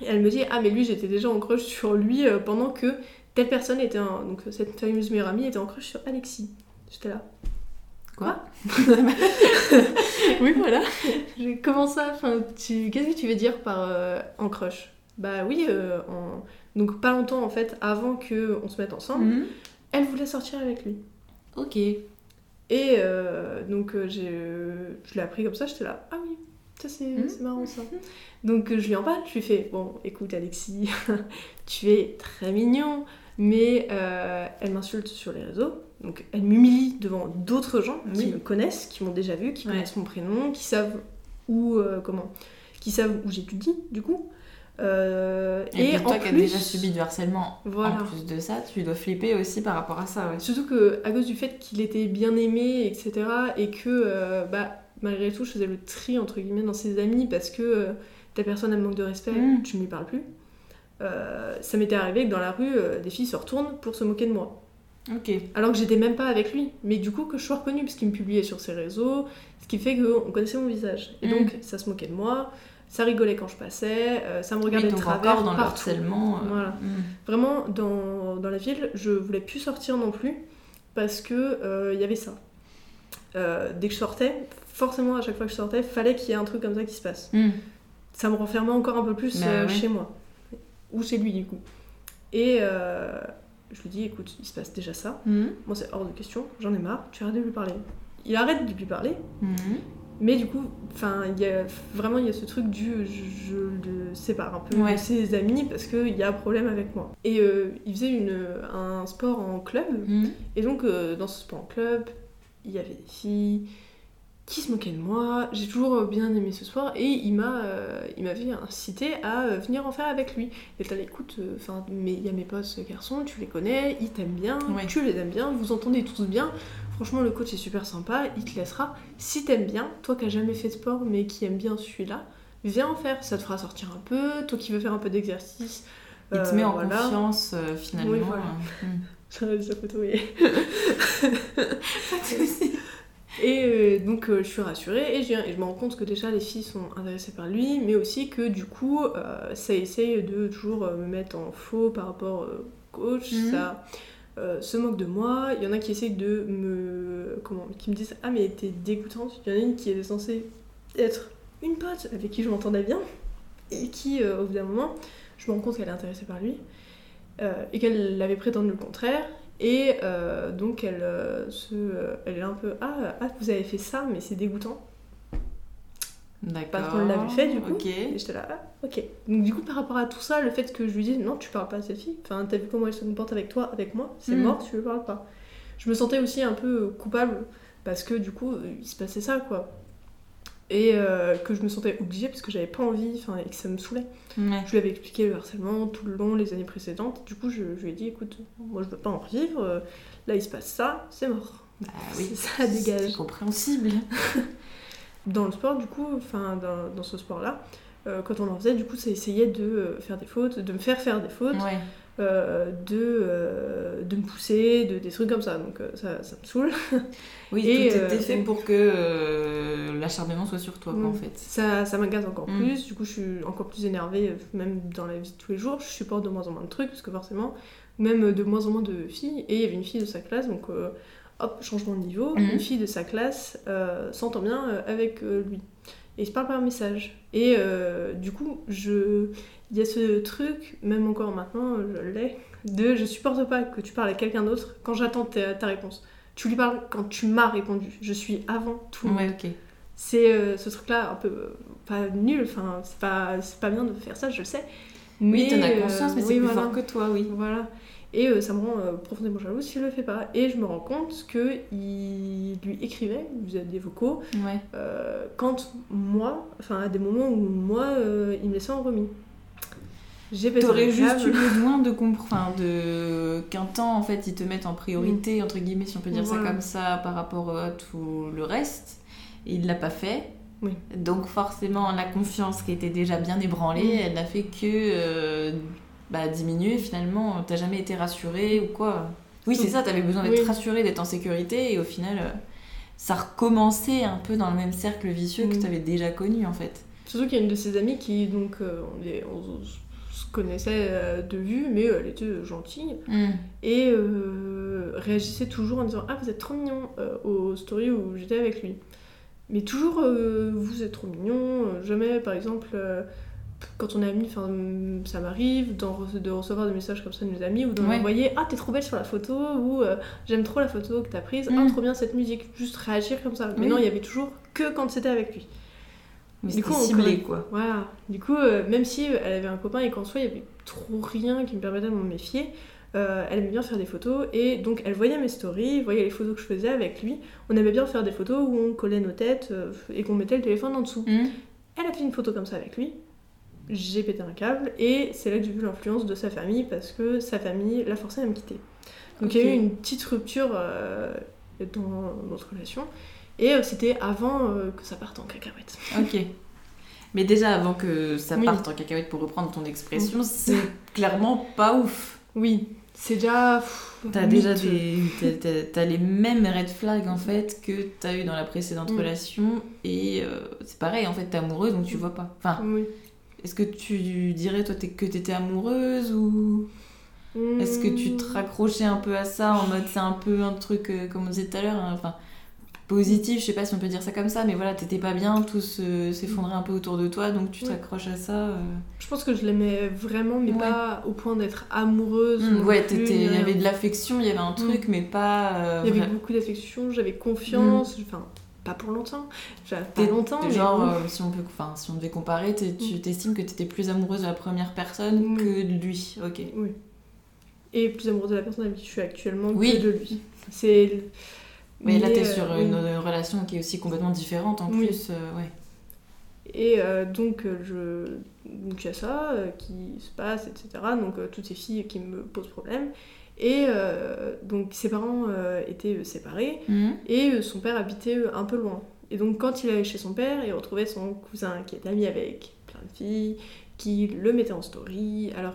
Et elle me dit Ah, mais lui, j'étais déjà en crush sur lui pendant que telle personne était un. Donc, cette fameuse meilleure amie était en crush sur Alexis. J'étais là. Quoi Oui, voilà. Comment ça enfin, tu... Qu'est-ce que tu veux dire par euh, en crush Bah oui, euh, en... donc pas longtemps en fait, avant qu'on se mette ensemble, Mhm. elle voulait sortir avec lui. Ok. Et euh, donc euh, je l'ai appris comme ça, j'étais là, ah oui, ça c'est Mhm. c'est marrant ça. Donc euh, je lui en parle, je lui fais, bon écoute Alexis, tu es très mignon, mais euh, elle m'insulte sur les réseaux, donc elle m'humilie devant d'autres gens qui me connaissent, qui m'ont déjà vu, qui Ouais. connaissent mon prénom, qui savent où, euh, comment, qui savent où j'étudie du coup. Euh, Et, et toi en qui as déjà subi du harcèlement, Voilà. en plus de ça, tu dois flipper aussi par rapport à ça, ouais. Surtout que à cause du fait qu'il était bien aimé, etc., et que euh, bah, malgré tout, je faisais le tri entre guillemets dans ses amis parce que ta personne elle manque de respect, Mm. tu ne lui parles plus. Ça m'était arrivé que dans la rue, des filles se retournent pour se moquer de moi. Alors que j'étais même pas avec lui, mais du coup que je sois reconnue parce qu'il me publiait sur ses réseaux, ce qui fait qu'on connaissait mon visage. Et Mm. donc ça se moquait de moi, ça rigolait quand je passais, euh, ça me regardait Oui, de travers encore dans le partout. harcèlement. euh, Voilà. mm. Vraiment, dans, dans la ville, je voulais plus sortir non plus parce que euh, il y avait ça. Euh, dès que je sortais, forcément, à chaque fois que je sortais, fallait qu'il y ait un truc comme ça qui se passe. Mm. Ça me renfermait encore un peu plus Bah euh, ouais. chez moi. Ou chez lui, du coup. Et euh, je lui dis, écoute, il se passe déjà ça. Mm. Moi, c'est hors de question, j'en ai marre, tu arrêtes de lui parler. Il arrête de lui parler, Mm. Mais du coup, enfin, il y a vraiment il y a ce truc du je, je le sépare un peu Ouais. de ses amis parce qu'il y a un problème avec moi. Et euh, il faisait une, un sport en club. Mhm. Et donc, euh, dans ce sport en club, il y avait des filles qui se moquaient de moi. J'ai toujours bien aimé ce sport et il m'a euh, il m'avait incité à euh, venir en faire avec lui. Et là, écoute, euh, enfin, mais il y a mes potes garçons, tu les connais, ils t'aiment bien, Ouais. tu les aimes bien, vous entendez tous bien. Franchement, le coach est super sympa, il te laissera. Si t'aimes bien, toi qui as jamais fait de sport mais qui aime bien celui-là, viens en faire. Ça te fera sortir un peu. Toi qui veux faire un peu d'exercice. Il te euh, met en voilà. confiance euh, finalement. Oui, voilà. Mhm. Sa photo est- Et euh, donc euh, je suis rassurée et je, viens- et je me rends compte que déjà les filles sont intéressées par lui, mais aussi que du coup euh, ça essaye de toujours me mettre en faux par rapport au coach, Mhm. ça se moque de moi. Il y en a qui essayent de me. Comment Qui me disent Ah, mais t'es dégoûtante. Il y en a une qui était censée être une pote avec qui je m'entendais bien et qui, au bout d'un moment, je me rends compte qu'elle est intéressée par lui et qu'elle avait prétendu le contraire. Et euh, donc elle, euh, se, euh, elle est un peu ah, ah vous avez fait ça mais c'est dégoûtant. D'accord. Parce qu'on l'avait fait, du coup. Et j'étais là ah, ok. Donc du coup par rapport à tout ça, le fait que je lui dise non tu parles pas à cette fille, enfin t'as vu comment elle se comporte avec toi, avec moi, c'est Mm. mort tu lui parles pas? Je me sentais aussi un peu coupable parce que du coup il se passait ça quoi. Et euh, que je me sentais obligée parce que j'avais pas envie, enfin et que ça me saoulait. Ouais. Je lui avais expliqué le harcèlement tout le long, les années précédentes. Du coup, je, je lui ai dit, écoute, moi je veux pas en vivre. euh, Là, il se passe ça, c'est mort. Bah oui. Ça, dégage. C'est compréhensible. Dans le sport, du coup, enfin, dans, dans ce sport-là, euh, quand on en faisait, du coup, ça essayait de faire des fautes, de me faire faire des fautes, Ouais. Euh, de, euh, de me pousser, de, des trucs comme ça. Donc, euh, ça, ça me saoule. Oui, Et, tout était fait pour que l'acharnement soit sur toi, quoi, Mm. en fait. Ça, ça m'agace encore Mm. plus, du coup je suis encore plus énervée, même dans la vie de tous les jours, je supporte de moins en moins de trucs, parce que forcément, même de moins en moins de filles, et il y avait une fille de sa classe, donc hop, changement de niveau, Mhm. une fille de sa classe s'entend bien avec lui, et il se parle par message. Et du coup, je... il y a ce truc, même encore maintenant, je l'ai, de je supporte pas que tu parles à quelqu'un d'autre quand j'attends ta, ta réponse. Tu lui parles quand tu m'as répondu, je suis avant tout le monde. Ouais, ok. C'est euh, ce truc-là un peu euh, pas nul, enfin c'est pas, pas bien de faire ça, je le sais. Oui, t'en as euh, conscience, mais c'est oui, plus voilà. fort que toi, oui. Voilà. Et euh, ça me rend euh, profondément jalouse si je le fais pas. Et je me rends compte que il lui écrivait, il faisait des vocaux, Ouais. euh, quand moi, enfin à des moments où moi, il me laissait en remis. T'aurais juste eu besoin de comprendre, de qu'un temps en fait ils te mettent en priorité entre guillemets si on peut dire ça comme ça par rapport à tout le reste. Et il l'a pas fait. Oui. Donc forcément la confiance qui était déjà bien ébranlée, Mm. elle n'a fait que euh, bah, diminuer finalement. T'as jamais été rassurée ou quoi Oui c'est ça, t'avais besoin d'être Oui. rassurée, d'être en sécurité et au final euh, ça recommençait un peu dans le même cercle vicieux que Mm. t'avais déjà connu en fait. Surtout qu'il y a une de ses amies qui, donc, euh, on, est- on connaissait euh, de vue, mais euh, elle était gentille. et euh, réagissait toujours en disant Ah, vous êtes trop mignon euh, aux stories où j'étais avec lui. Mais toujours euh, Vous êtes trop mignon. euh, jamais, par exemple, euh, quand on est amis, enfin, ça m'arrive de recevoir des messages comme ça de mes amis ou d'en Ouais. envoyer Ah, t'es trop belle sur la photo ou euh, J'aime trop la photo que t'as prise. Ah, Mm. trop bien cette musique. Juste réagir comme ça. Mais Oui. non, il y avait toujours que quand c'était avec lui. Mais Du coup, ciblé quoi. Voilà. Du coup, euh, même si euh, elle avait un copain et qu'en soi, il y avait trop rien qui me permettait de m'en méfier, euh, elle aimait bien faire des photos et donc elle voyait mes stories, voyait les photos que je faisais avec lui. On aimait bien faire des photos où on collait nos têtes euh, et qu'on mettait le téléphone en dessous. Mm. Elle a fait une photo comme ça avec lui. J'ai pété un câble et c'est là que j'ai vu l'influence de sa famille parce que sa famille l'a forcé à me quitter. Donc il y a eu une petite rupture euh, dans notre relation et euh, c'était avant euh, que ça parte en cacahuète. Ok. Mais déjà, avant que ça Oui. parte en cacahuète pour reprendre ton expression, c'est clairement pas ouf. Oui, c'est déjà. T'as déjà des. t'as- t'as- les mêmes red flags en fait que t'as eu dans la précédente Mm. relation. Et euh, c'est pareil, en fait, t'es amoureuse donc tu vois pas. Enfin, Oui. est-ce que tu dirais toi que t'étais amoureuse ou. Est-ce que tu te Hmm. raccrochais un peu à ça en mode c'est un peu un truc, euh, comme on disait tout à l'heure, hein, positif, je sais pas si on peut dire ça comme ça, mais voilà, t'étais pas bien, tout se- s'effondrait un peu autour de toi, donc tu Ouais. t'accroches à ça. euh. Je pense que je l'aimais vraiment, mais Ouais. pas au point d'être amoureuse. Mm, non ouais, t'étais- il y avait de l'affection, il y avait un truc, mais pas. euh, Il y avait vrai- beaucoup d'affection, j'avais confiance. Enfin, pas pour longtemps. pas longtemps. mais genre, euh, si, on peut, si on devait comparer, tu mm. t'estimes que tu étais plus amoureuse de la première personne que de lui. Ok. Oui. Et plus amoureuse de la personne avec qui je suis actuellement que de lui. C'est. Mais, là, t'es sur une, relation qui est aussi complètement différente en plus. ouais. Et donc, je... donc il y a ça qui se passe, etc. Donc, toutes ces filles qui me posent problème. Et euh, donc ses parents euh, étaient séparés mhm. et euh, son père habitait un peu loin. Et donc quand il allait chez son père, il retrouvait son cousin qui était ami avec plein de filles, qui le mettait en story. Alors,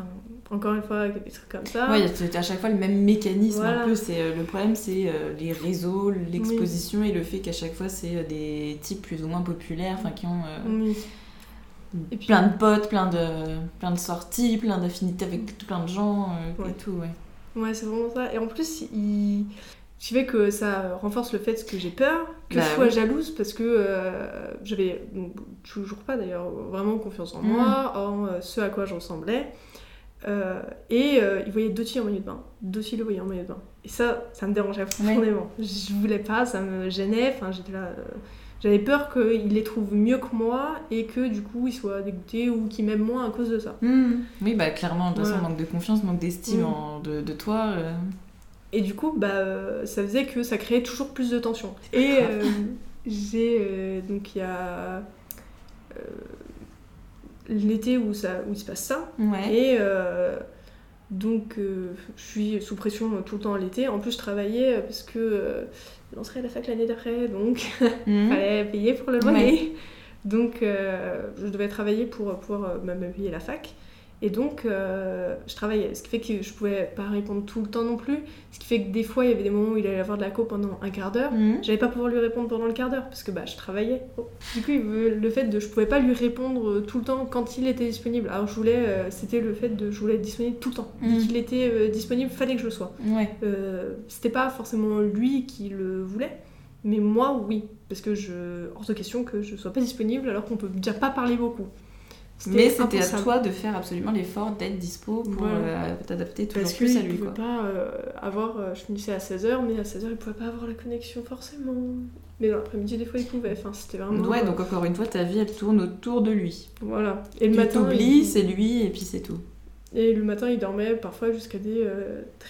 enfin, encore une fois, des trucs comme ça. Ouais, c'était à chaque fois le même mécanisme un peu. C'est, le problème, c'est les réseaux, l'exposition et le fait qu'à chaque fois, c'est des types plus ou moins populaires, enfin, qui ont... Et puis, plein de potes, plein de, plein de sorties, plein d'affinités avec plein de gens euh, et tout, ouais. Ouais, c'est vraiment ça. Et en plus, il... je fait que ça renforce le fait que j'ai peur, que je bah sois jalouse, parce que euh, j'avais toujours pas d'ailleurs vraiment confiance en moi, mm. en euh, ce à quoi je ressemblais. Et il voyait deux filles en maillot de bain. Deux filles le voyaient en maillot de bain. Et ça, ça me dérangeait profondément. Je voulais pas, ça me gênait. Enfin, j'étais là. J'avais peur qu'il les trouve mieux que moi et que du coup ils soient dégoûtés ou qu'ils m'aiment moins à cause de ça. Hmm. Oui, bah clairement, de toute façon, manque de confiance, manque d'estime hmm. de, de, toi. Euh. Et du coup, bah, euh, ça faisait que ça créait toujours plus de tension. Et euh, j'ai. donc il y a. L'été où, ça, où il se passe ça. Et. Donc, je suis sous pression tout le temps l'été. En plus, je travaillais parce que serait à la fac l'année d'après, donc il mhm. fallait payer pour le loyer. Donc euh, je devais travailler pour pouvoir euh, me payer la fac. Et donc, euh, je travaillais, ce qui fait que je pouvais pas répondre tout le temps non plus. Ce qui fait que des fois, il y avait des moments où il allait avoir de la co pendant un quart d'heure. Mhm. J'allais pas pouvoir lui répondre pendant le quart d'heure parce que bah, je travaillais. Du coup, le fait de je pouvais pas lui répondre tout le temps quand il était disponible. Alors, je voulais, c'était le fait de je voulais être disponible tout le temps. Dès mhm. qu'il était disponible, fallait que je le sois. Ouais. c'était pas forcément lui qui le voulait. Mais moi, oui, parce que je hors de question que je sois pas disponible alors qu'on peut déjà pas parler beaucoup. Mais c'était à toi de faire absolument l'effort d'être dispo pour euh, t'adapter toujours Parce plus à lui. Parce pas euh, avoir. Euh, je finissais à 16h, mais à 16h, il pouvait pas avoir la connexion forcément. Mais dans l'après-midi, des fois, il pouvait. Enfin, c'était vraiment. Ouais, donc encore une fois, ta vie, elle tourne autour de lui. Voilà. Et le tu matin. t'oublies, c'est lui, et puis c'est tout. Et le matin, il dormait parfois jusqu'à des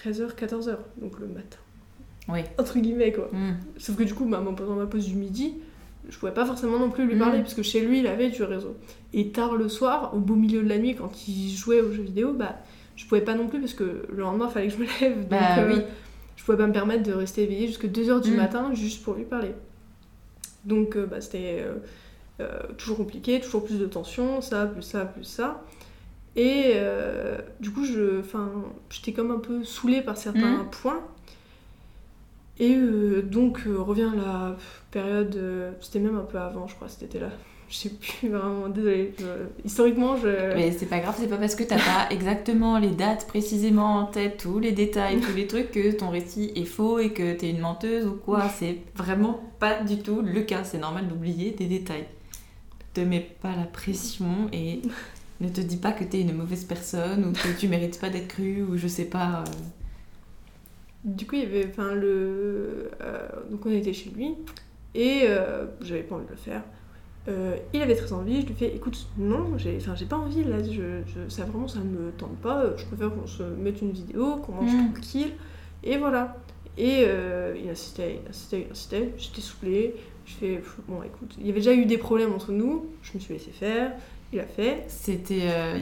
13h, 14h. Donc le matin. Oui. Entre guillemets, quoi. Hmm. Sauf que du coup, bah, pendant ma pause du midi, je pouvais pas forcément non plus lui parler, mm. parce que chez lui, il avait du réseau. Et tard le soir, au beau milieu de la nuit, quand il jouait aux jeux vidéo, bah, je pouvais pas non plus, parce que le lendemain, il fallait que je me lève. Donc, bah, euh, oui. je pouvais pas me permettre de rester éveillée jusqu'à 2h du mm. matin, juste pour lui parler. Donc, euh, bah, c'était euh, toujours compliqué, toujours plus de tension, ça, plus ça, plus ça. Et du coup, je, j'étais comme un peu saoulée par certains mm. points. Et euh, donc euh, revient la période, euh, c'était même un peu avant, je crois, c'était là. Je sais plus vraiment, désolée. historiquement, je. Mais c'est pas grave, c'est pas parce que t'as pas exactement les dates précisément en tête, tous les détails, tous les trucs, que ton récit est faux et que t'es une menteuse ou quoi. C'est vraiment pas du tout le cas. C'est normal d'oublier des détails. Te mets pas la pression et ne te dis pas que t'es une mauvaise personne ou que tu mérites pas d'être crue ou je sais pas. Du coup, il y avait, enfin, le, euh, donc on était chez lui et euh, j'avais pas envie de le faire. Euh, il avait très envie, je lui fais écoute, non, j'ai, enfin, j'ai pas envie là, je, ça vraiment ça me tente pas, je préfère qu'on se mette une vidéo, qu'on mange mm. tranquille, et voilà. Et il insistait, il insistait, il insistait, j'étais souplée, je fais bon écoute, il y avait déjà eu des problèmes entre nous, je me suis laissé faire, il a fait. C'était euh,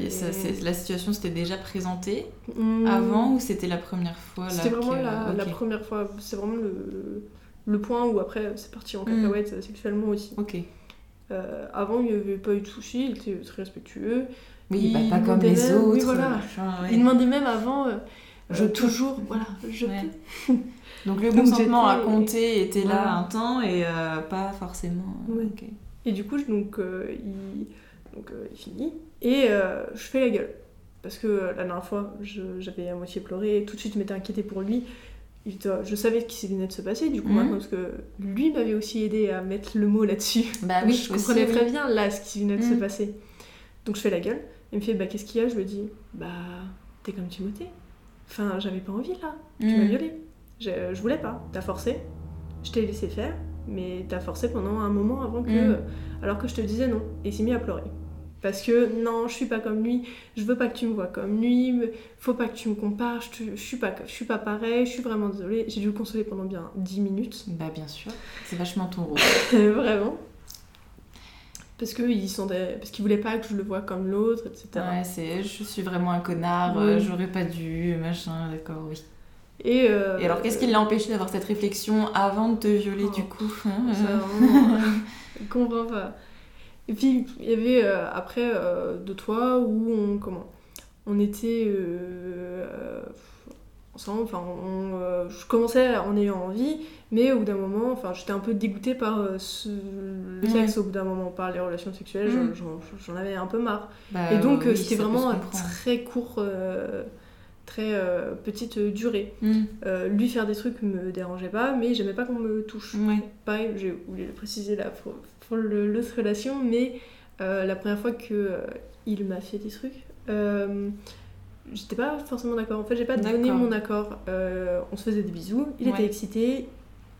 la situation s'était déjà présentée hmm. avant ou c'était la première fois C'était vraiment la, première fois. C'est vraiment le, le, point où après c'est parti en hmm. cacahuète sexuellement aussi. Ok. Euh, avant il n'y avait pas eu de soucis, il était très respectueux. Oui, bah, pas comme les autres. Oui, voilà. Il demandait même avant. Euh, je toujours, voilà, je peux. Donc le consentement à compter était là un temps et pas forcément. Et du coup, donc, il donc euh, il finit. Et euh, je fais la gueule. Parce que euh, la dernière fois, j'avais à moitié pleuré, tout de suite je m'étais inquiétée pour lui. Je savais ce qui venait de se passer, du coup, mhm. parce que lui m'avait aussi aidé à mettre le mot là-dessus. Bah oui, je comprenais très bien là ce qui venait de se mhm. passer. Donc je fais la gueule. Il me fait, bah qu'est-ce qu'il y a? Je lui dis, bah t'es comme Timothée. Enfin, j'avais pas envie là. Tu m'as mhm. violée. Je, je voulais pas. T'as forcé. Je t'ai laissé faire. mais t'as forcé pendant un moment avant que. Mm. Alors que je te disais non. Et il s'est mis à pleurer. Parce que non, je suis pas comme lui, je veux pas que tu me vois comme lui, faut pas que tu me compares, je, te- je suis, pas, je suis pas pareil, je suis vraiment désolée. J'ai dû le consoler pendant bien 10 minutes. Bah bien sûr, c'est vachement ton rôle. Vraiment. Parce qu'il sentait... parce voulait pas que je le voie comme l'autre, etc. Ouais, c'est je suis vraiment un connard, Oui. euh, j'aurais pas dû, machin, d'accord, oui. Et, euh, Et alors qu'est-ce qui l'a empêché d'avoir cette réflexion avant de te violer Oh. du coup hein, euh, je comprends pas. Et puis, il y avait euh, après euh, de toi où on, comment, on était euh, ensemble, enfin, on, je commençais en ayant envie, mais au bout d'un moment, enfin, j'étais un peu dégoûtée par ce, le Ouais. sexe au bout d'un moment, par les relations sexuelles, Mm. j'en- j'en avais un peu marre. bah, Et donc, oui, c'était vraiment très court, très euh, petite durée. Mm. Euh, lui faire des trucs me dérangeait pas, mais j'aimais pas qu'on me touche. Ouais. Pareil, j'ai oublié de le préciser là pour l'autre relation, mais euh, la première fois que euh, il m'a fait des trucs, euh, j'étais pas forcément d'accord. En fait, j'ai pas donné mon accord. On se faisait des bisous, il Ouais. était excité,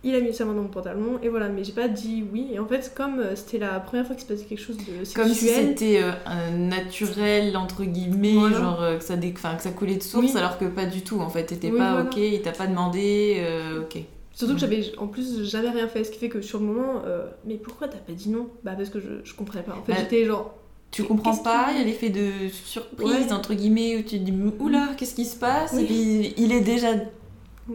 il a mis sa main dans mon pantalon, et voilà, mais j'ai pas dit oui. Et en fait, comme c'était la première fois qu'il se passait quelque chose de sexuel, Comme si c'était euh, naturel, entre guillemets, Voilà. genre que, ça dé- enfin, que ça coulait de source, Oui. alors que pas du tout. En fait, t'étais Oui, pas voilà. ok, il t'a pas demandé, euh, ok. Surtout que Mhm. j'avais en plus jamais rien fait, ce qui fait que sur le moment, euh, mais pourquoi t'as pas dit non? Bah parce que je, je comprenais pas. En fait, Bah, j'étais genre, Tu comprends pas, il y a l'effet de surprise, Ouais. entre guillemets, où tu te dis oula, qu'est-ce qui se passe? Oui. Et puis il est déjà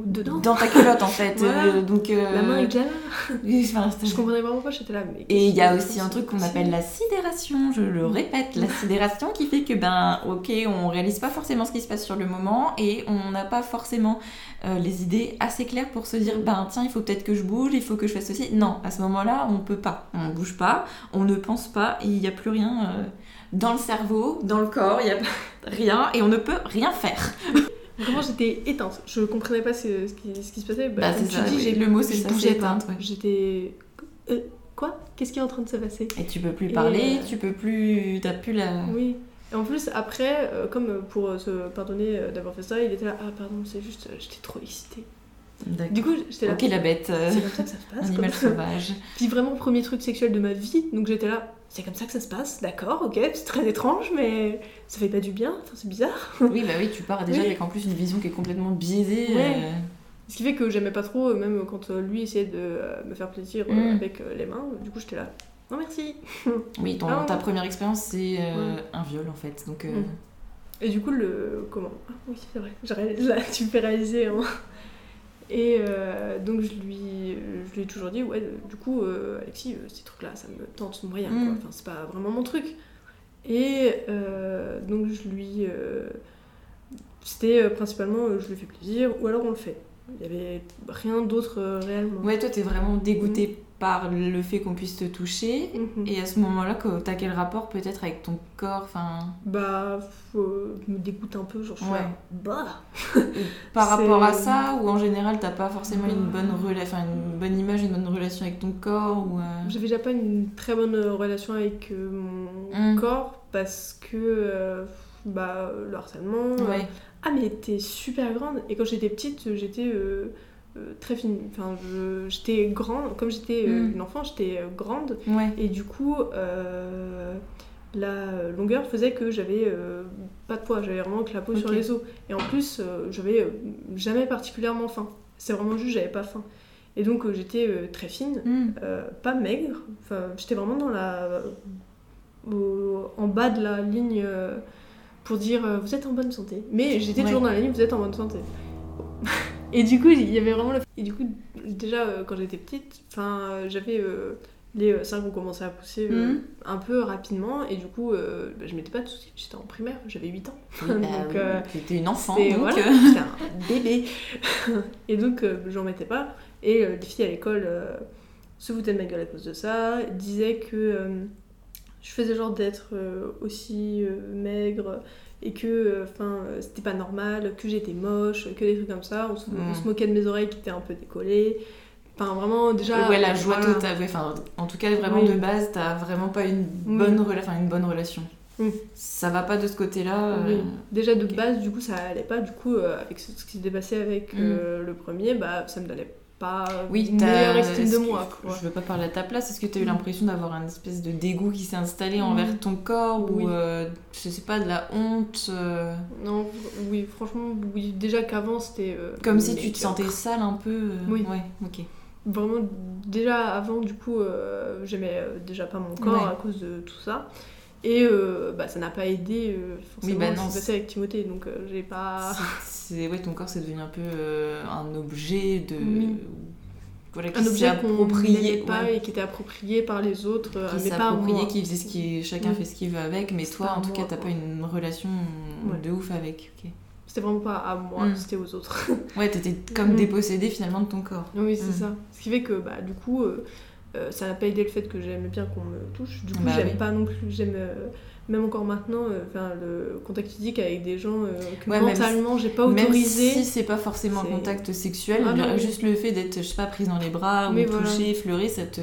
dedans, dans ta culotte en fait. Voilà. euh, donc, euh, la main est déjà là. oui, enfin, c'est- Je comprenais vraiment pas, j'étais là. Mais Et il y a aussi un truc qu'on appelle la sidération, je le répète, la sidération qui fait que ben ok, on réalise pas forcément ce qui se passe sur le moment et on n'a pas forcément euh, les idées assez claires pour se dire ben tiens il faut peut-être que je bouge, il faut que je fasse ceci. Non, à ce moment-là on peut pas, on bouge pas, on ne pense pas, il n'y a plus rien euh, dans le cerveau, dans le corps, il n'y a rien et on ne peut rien faire. Vraiment, j'étais éteinte. Je comprenais pas ce, ce qui, ce qui se passait. Bah, tu ça, dis, oui. Le mot, c'est je ça, éteinte, ouais. J'étais. Euh, quoi? Qu'est-ce qui est en train de se passer? Et tu peux plus Et, parler, euh, tu peux plus, t'as plus la. Oui. Et en plus, après, euh, comme pour se pardonner d'avoir fait ça, il était là. Ah, pardon, c'est juste, j'étais trop excitée. D'accord. Du coup, j'étais là. Ok la bête, euh, C'est comme ça que ça se passe. animal quoi. sauvage. Puis vraiment, premier truc sexuel de ma vie, donc j'étais là. C'est comme ça que ça se passe, d'accord, ok, c'est très étrange, mais ça fait pas du bien, enfin, c'est bizarre. Oui, bah oui, tu pars déjà Oui. avec en plus une vision qui est complètement biaisée. Ouais. euh, Ce qui fait que j'aimais pas trop, euh, même quand euh, lui essayait de me faire plaisir Mm. avec les mains, du coup j'étais là. Non merci Oui, ton- Ah. ta première expérience, c'est euh, Ouais. un viol en fait. Donc, euh, Mm. Et du coup, le. Comment? Ah oui, c'est vrai, tu me fais réaliser. hein. Et euh, donc je lui, je lui ai toujours dit, ouais, du coup, euh, Alexis, euh, ces trucs-là, ça me tente moyen, quoi. Mm. Enfin, c'est pas vraiment mon truc. Et donc je lui. C'était principalement, je lui fais plaisir, ou alors on le fait. Il y avait rien d'autre réellement. ouais, toi, t'es vraiment dégoûté par le fait qu'on puisse te toucher. Mhm. Et à ce moment-là, que- t'as quel rapport peut-être avec ton corps enfin, Bah, faut- me dégoûte un peu, genre je Ouais. là, bah Par rapport à ça, ou en général, t'as pas forcément une Bah. bonne, rela- enfin, une bonne image, une bonne relation avec ton corps ou, euh, J'avais déjà pas une très bonne relation avec euh, mon Mm. corps parce que euh, bah, le harcèlement. euh, Ouais. Ah, mais t'es super grande. Et quand j'étais petite, j'étais euh, très fine. Enfin, j'étais grande. Comme j'étais euh, Mm. une enfant, j'étais euh, grande. Ouais. Et du coup, la longueur faisait que j'avais pas de poids. J'avais vraiment que la peau sur les os. Et en plus, j'avais jamais particulièrement faim. C'est vraiment juste, j'avais pas faim. Et donc, j'étais très fine. Mm. Pas maigre, enfin, j'étais vraiment dans la, au- en bas de la ligne pour dire vous êtes en bonne santé. Mais j'étais Ouais. toujours dans la ligne vous êtes en bonne santé. Et du coup, il y avait vraiment le. Et du coup, déjà euh, quand j'étais petite, euh, j'avais euh, les seins qui ont commencé à pousser euh, Mhm. un peu rapidement et du coup, euh, bah, je m'étais pas de soucis. J'étais en primaire, j'avais 8 ans. Bah, Donc, oui, euh, t'étais une enfant, donc. voilà, j'étais un bébé. et donc, j'en mettais pas. Et les filles à l'école se foutaient de ma gueule à cause de ça, disaient que je faisais genre d'être aussi maigre et que enfin c'était pas normal, que j'étais moche, que des trucs comme ça. On se, on Mm. se moquait de mes oreilles qui étaient un peu décollées. Enfin, vraiment, déjà. ouais, la joie voilà. totale. ouais, Enfin, en tout cas, vraiment Oui. de base, t'as vraiment pas une bonne, rela- une bonne relation. Mm. Ça va pas de ce côté-là. euh. Déjà de base, du coup, ça allait pas. Du coup, euh, avec ce qui s'était passé avec Mm. euh, le premier, bah, ça me donnait pas Oui, une meilleure estime de que- moi. Quoi. Je veux pas parler à ta place. Est-ce que tu as eu l'impression d'avoir un espèce de dégoût qui s'est installé Mm. envers ton corps Oui. ou euh, je sais pas de la honte euh, Non, oui, franchement, oui. Déjà qu'avant, c'était. euh, comme si tu te sentais sale un peu euh, Oui. Ouais, ok. Vraiment, déjà avant, du coup, j'aimais déjà pas mon corps Ouais. à cause de tout ça. Et euh, bah, ça n'a pas aidé euh, forcément bah ce qui non, s'est passé avec Timothée. Donc euh, j'ai pas. C'est ouais, ton corps c'est devenu un peu euh, un objet de Oui. voilà qui Un objet qu'on approprié n'aimait pas ouais, et qui était approprié par les autres, qui s'est approprié, qui faisait ce qui chacun fait ce qu'il veut avec, mais toi en tout cas moi, t'as quoi. pas une relation Ouais. de ouf avec. ok. C'était vraiment pas à moi, Mm. c'était aux autres. Ouais, t'étais comme Mm. dépossédée finalement de ton corps. oui, c'est Mm. ça. Ce qui fait que bah, du coup, euh, ça n'a pas aidé le fait que j'aimais bien qu'on me touche. Du coup, Bah j'aime oui. pas non plus. J'aime. euh, même encore maintenant, euh, enfin, le contact physique avec des gens que Ouais, même mentalement j'ai pas Même autorisé. si c'est pas forcément un contact sexuel, Ah oui. juste le fait d'être, je sais pas, prise dans les bras Mais ou voilà. toucher, fleurer, ça te...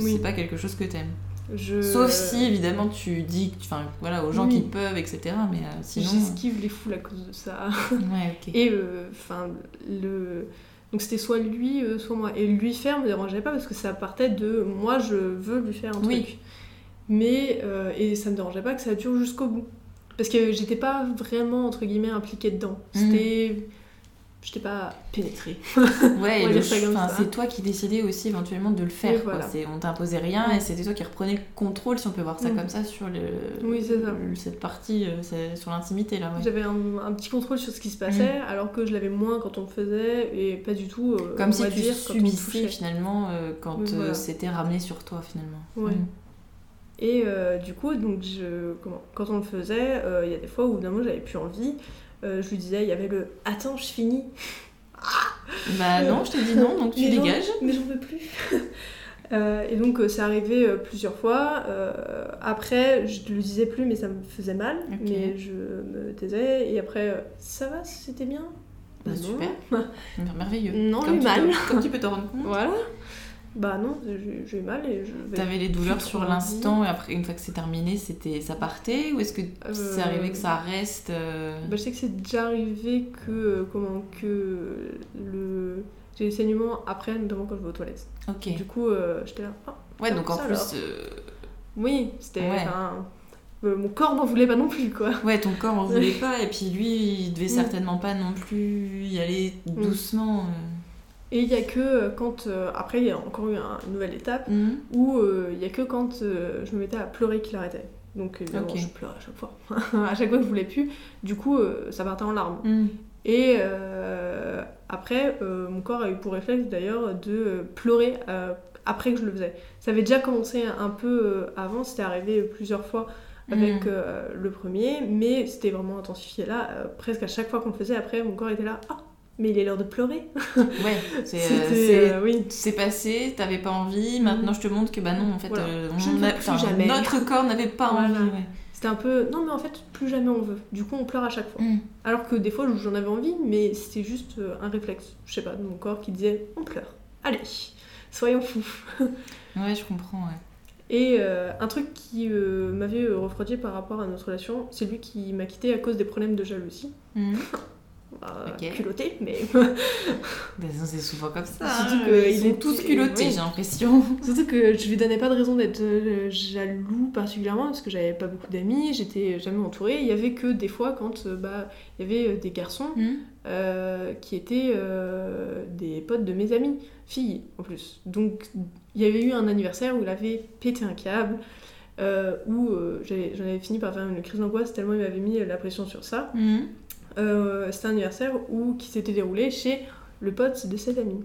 Oui. c'est pas quelque chose que t'aimes. Je... Sauf si évidemment tu dis, enfin voilà, aux gens Oui. qui peuvent, etc. Mais euh, sinon. J'esquive les foules à cause de ça. Ouais. Et euh, enfin, le. Donc c'était soit lui, euh, soit moi. Et lui faire me dérangeait pas parce que ça partait de moi, je veux lui faire un Oui. truc. Mais. euh, et ça me dérangeait pas que ça dure jusqu'au bout. Parce que j'étais pas vraiment, entre guillemets, impliquée dedans. Mhm. C'était. J'étais pas pénétrée. Ouais, c'est toi qui décidais aussi éventuellement de le faire. Quoi. On t'imposait rien Mm. et c'était toi qui reprenais le contrôle, si on peut voir ça Mm. comme ça, sur le... Oui, ça. le- cette partie, euh, sur l'intimité là. Ouais. J'avais un, un petit contrôle sur ce qui se passait, alors que je l'avais moins quand on le faisait et pas du tout. euh, Comme on si va tu dire, subissais finalement euh, quand Oui, euh, c'était ramené sur toi finalement. Ouais. Mm. Et du coup, donc je, comment, quand on le faisait, il y a des fois où d'un moment j'avais plus envie. Euh, je lui disais, il y avait le Attends, je finis. Bah non, je te dis non, donc tu Mais dégages. Mais j'en veux plus. Euh, et donc, euh, c'est arrivé euh, plusieurs fois. Euh, après, je le disais plus, mais ça me faisait mal. Mais je me taisais. Et après, ça va, c'était bien? Bah, super. Mer- Merveilleux. Non, comme mal. te- comme tu peux t'en rendre compte. Voilà. Bah non, j'ai eu mal et je vais. T'avais les douleurs sur l'instant et après une fois que c'est terminé, c'était ça partait ou est-ce que Euh, c'est arrivé que ça reste euh, Bah, je sais que c'est déjà arrivé que euh, comment que le j'ai des saignements après notamment quand je vais aux toilettes. Ok. Du coup euh, j'étais là. Ah, Ouais, donc en ça plus, euh, oui, c'était Ouais. enfin, euh, mon corps n'en voulait pas non plus quoi. ouais, ton corps en voulait pas et puis lui, il devait Mm. certainement pas non plus y aller doucement. Et il y a que euh, quand euh, après il y a encore eu un- une nouvelle étape euh. Mm. où euh, il y a que quand euh, je me mettais à pleurer qu'il arrêtait. Donc évidemment je pleurais à chaque fois. à chaque fois que je voulais plus, du coup euh, ça partait en larmes. Mm. Et euh, après, euh, mon corps a eu pour réflexe d'ailleurs de euh, pleurer euh, après que je le faisais. Ça avait déjà commencé un peu euh, avant, c'était arrivé plusieurs fois avec Mm. euh, le premier, mais c'était vraiment intensifié là. euh, presque à chaque fois qu'on le faisait, après, mon corps était là. Ah, mais il est l'heure de pleurer. Ouais, c'est euh, euh, oui. c'est passé, t'avais pas envie, maintenant je te montre que bah non, en fait, Voilà. euh, on a- plus jamais. notre corps n'avait pas Voilà. envie. Ouais. C'était un peu. Non, mais en fait, plus jamais on veut. Du coup, on pleure à chaque fois. Mm. Alors que des fois, j'en avais envie, mais c'était juste euh, un réflexe. Je sais pas, de mon corps qui disait on pleure. Allez, soyons fous. Ouais, je comprends, ouais. Et euh, un truc qui m'avait refroidi par rapport à notre relation, c'est lui qui m'a quitté à cause des problèmes de jalousie. Mm. Bah, Ok. Culotté, mais. Bah, ça, c'est souvent comme ça. Surtout hein, que ils il sont tous culottés, oui. j'ai l'impression. Surtout que je lui donnais pas de raison d'être euh, jaloux particulièrement parce que j'avais pas beaucoup d'amis, j'étais jamais entourée. Il y avait que des fois quand euh, bah, il y avait euh, des garçons Mm. euh, qui étaient euh, des potes de mes amis, filles en plus. Donc il y avait eu un anniversaire où il avait pété un câble, euh, où euh, j'en avais fini par faire une crise d'angoisse tellement il m'avait mis la pression sur ça. Mm. Euh, C'était un anniversaire où, qui s'était déroulé chez le pote de cette amie.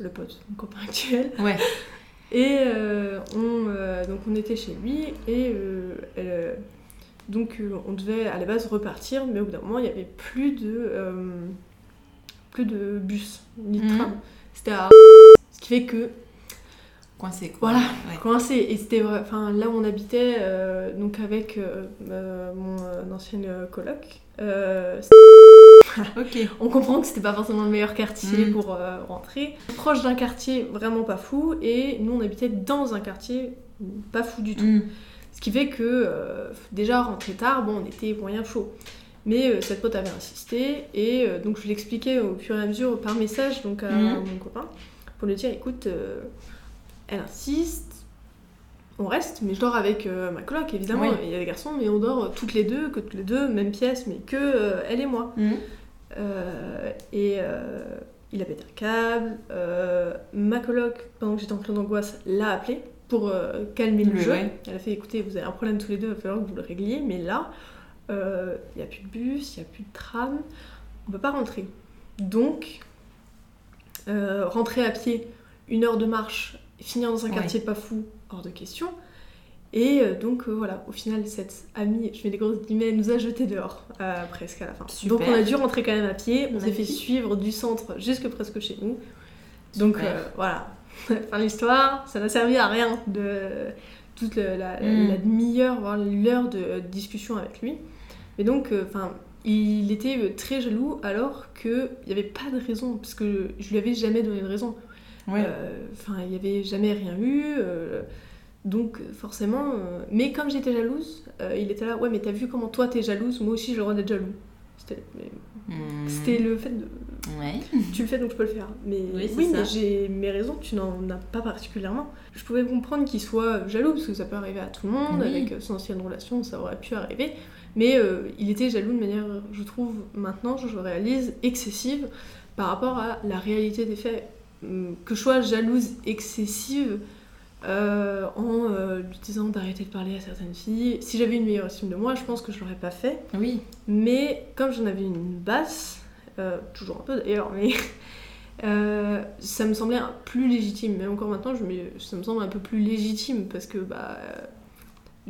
Le pote, mon copain actuel. Ouais. Et euh, on, euh, donc on était chez lui et euh, elle- donc on devait à la base repartir, mais au bout d'un moment il y avait plus de plus de bus ni de Mhm. tram. C'était à ce qui fait que Coincé, quoi. Voilà. Ouais. coincé et c'était enfin là où on habitait euh, donc avec euh, euh, mon ancienne coloc. euh, on comprend que c'était pas forcément le meilleur quartier Mm. pour rentrer. Proche d'un quartier vraiment pas fou, et nous on habitait dans un quartier pas fou du tout. Mm. Ce qui fait que déjà rentrer tard, bon, on était moyen chaud. Mais cette pote avait insisté, et donc je l'expliquais au fur et à mesure par message donc à Mhm. mon copain, pour lui dire écoute, euh, elle insiste, on reste, mais je dors avec euh, ma coloc évidemment, Oui. il y a des garçons, mais on dort euh, toutes les deux, que toutes les deux, même pièce, mais que euh, elle et moi. Mhm. Et il a pété un câble. Ma coloc, pendant que j'étais en pleine d'angoisse, l'a appelé pour calmer le, jeu. ouais. Elle a fait écoutez, vous avez un problème tous les deux, il va falloir que vous le régliez, mais là, il n'y a plus de bus, il n'y a plus de tram, on peut pas rentrer. Donc, euh, rentrer à pied, une heure de marche, finir dans un Ouais. quartier pas fou, hors de question. Et euh, donc euh, voilà, au final, cette amie, je mets des grosses guillemets, nous a jetés dehors, euh, presque à la fin. Super. Donc on a dû rentrer quand même à pied, on s'est fait suivre du centre jusque presque chez nous. Donc euh, voilà, fin de l'histoire, ça n'a servi à rien de toute la, la- Mm. la demi-heure, voire l'heure de discussion avec lui. Mais donc, enfin, il était très jaloux alors qu'il n'y avait pas de raison, parce que je lui avais jamais donné de raison. Ouais. Euh, Enfin, il n'y avait jamais rien eu. euh, donc, forcément. euh, Mais comme j'étais jalouse, il était là, ouais, mais t'as vu comment toi t'es jalouse, moi aussi j'ai le droit d'être jaloux. C'était c'était le fait de. Ouais. Tu le fais donc je peux le faire. Mais Oui, mais j'ai mes raisons, tu n'en as pas particulièrement. Je pouvais comprendre qu'il soit jaloux, parce que ça peut arriver à tout le monde, Oui. avec son ancienne relation, ça aurait pu arriver. Mais euh, il était jaloux de manière, je trouve, maintenant, je réalise, excessive par rapport à la réalité des faits. Hum, Que je sois jalouse excessive euh, en euh, lui disant d'arrêter de parler à certaines filles. Si j'avais une meilleure estime de moi, je pense que je l'aurais pas fait. Oui. Mais comme j'en avais une basse, euh, toujours un peu d'ailleurs, mais euh, ça me semblait un- plus légitime. Mais encore maintenant, je me- ça me semble un peu plus légitime parce que bah euh,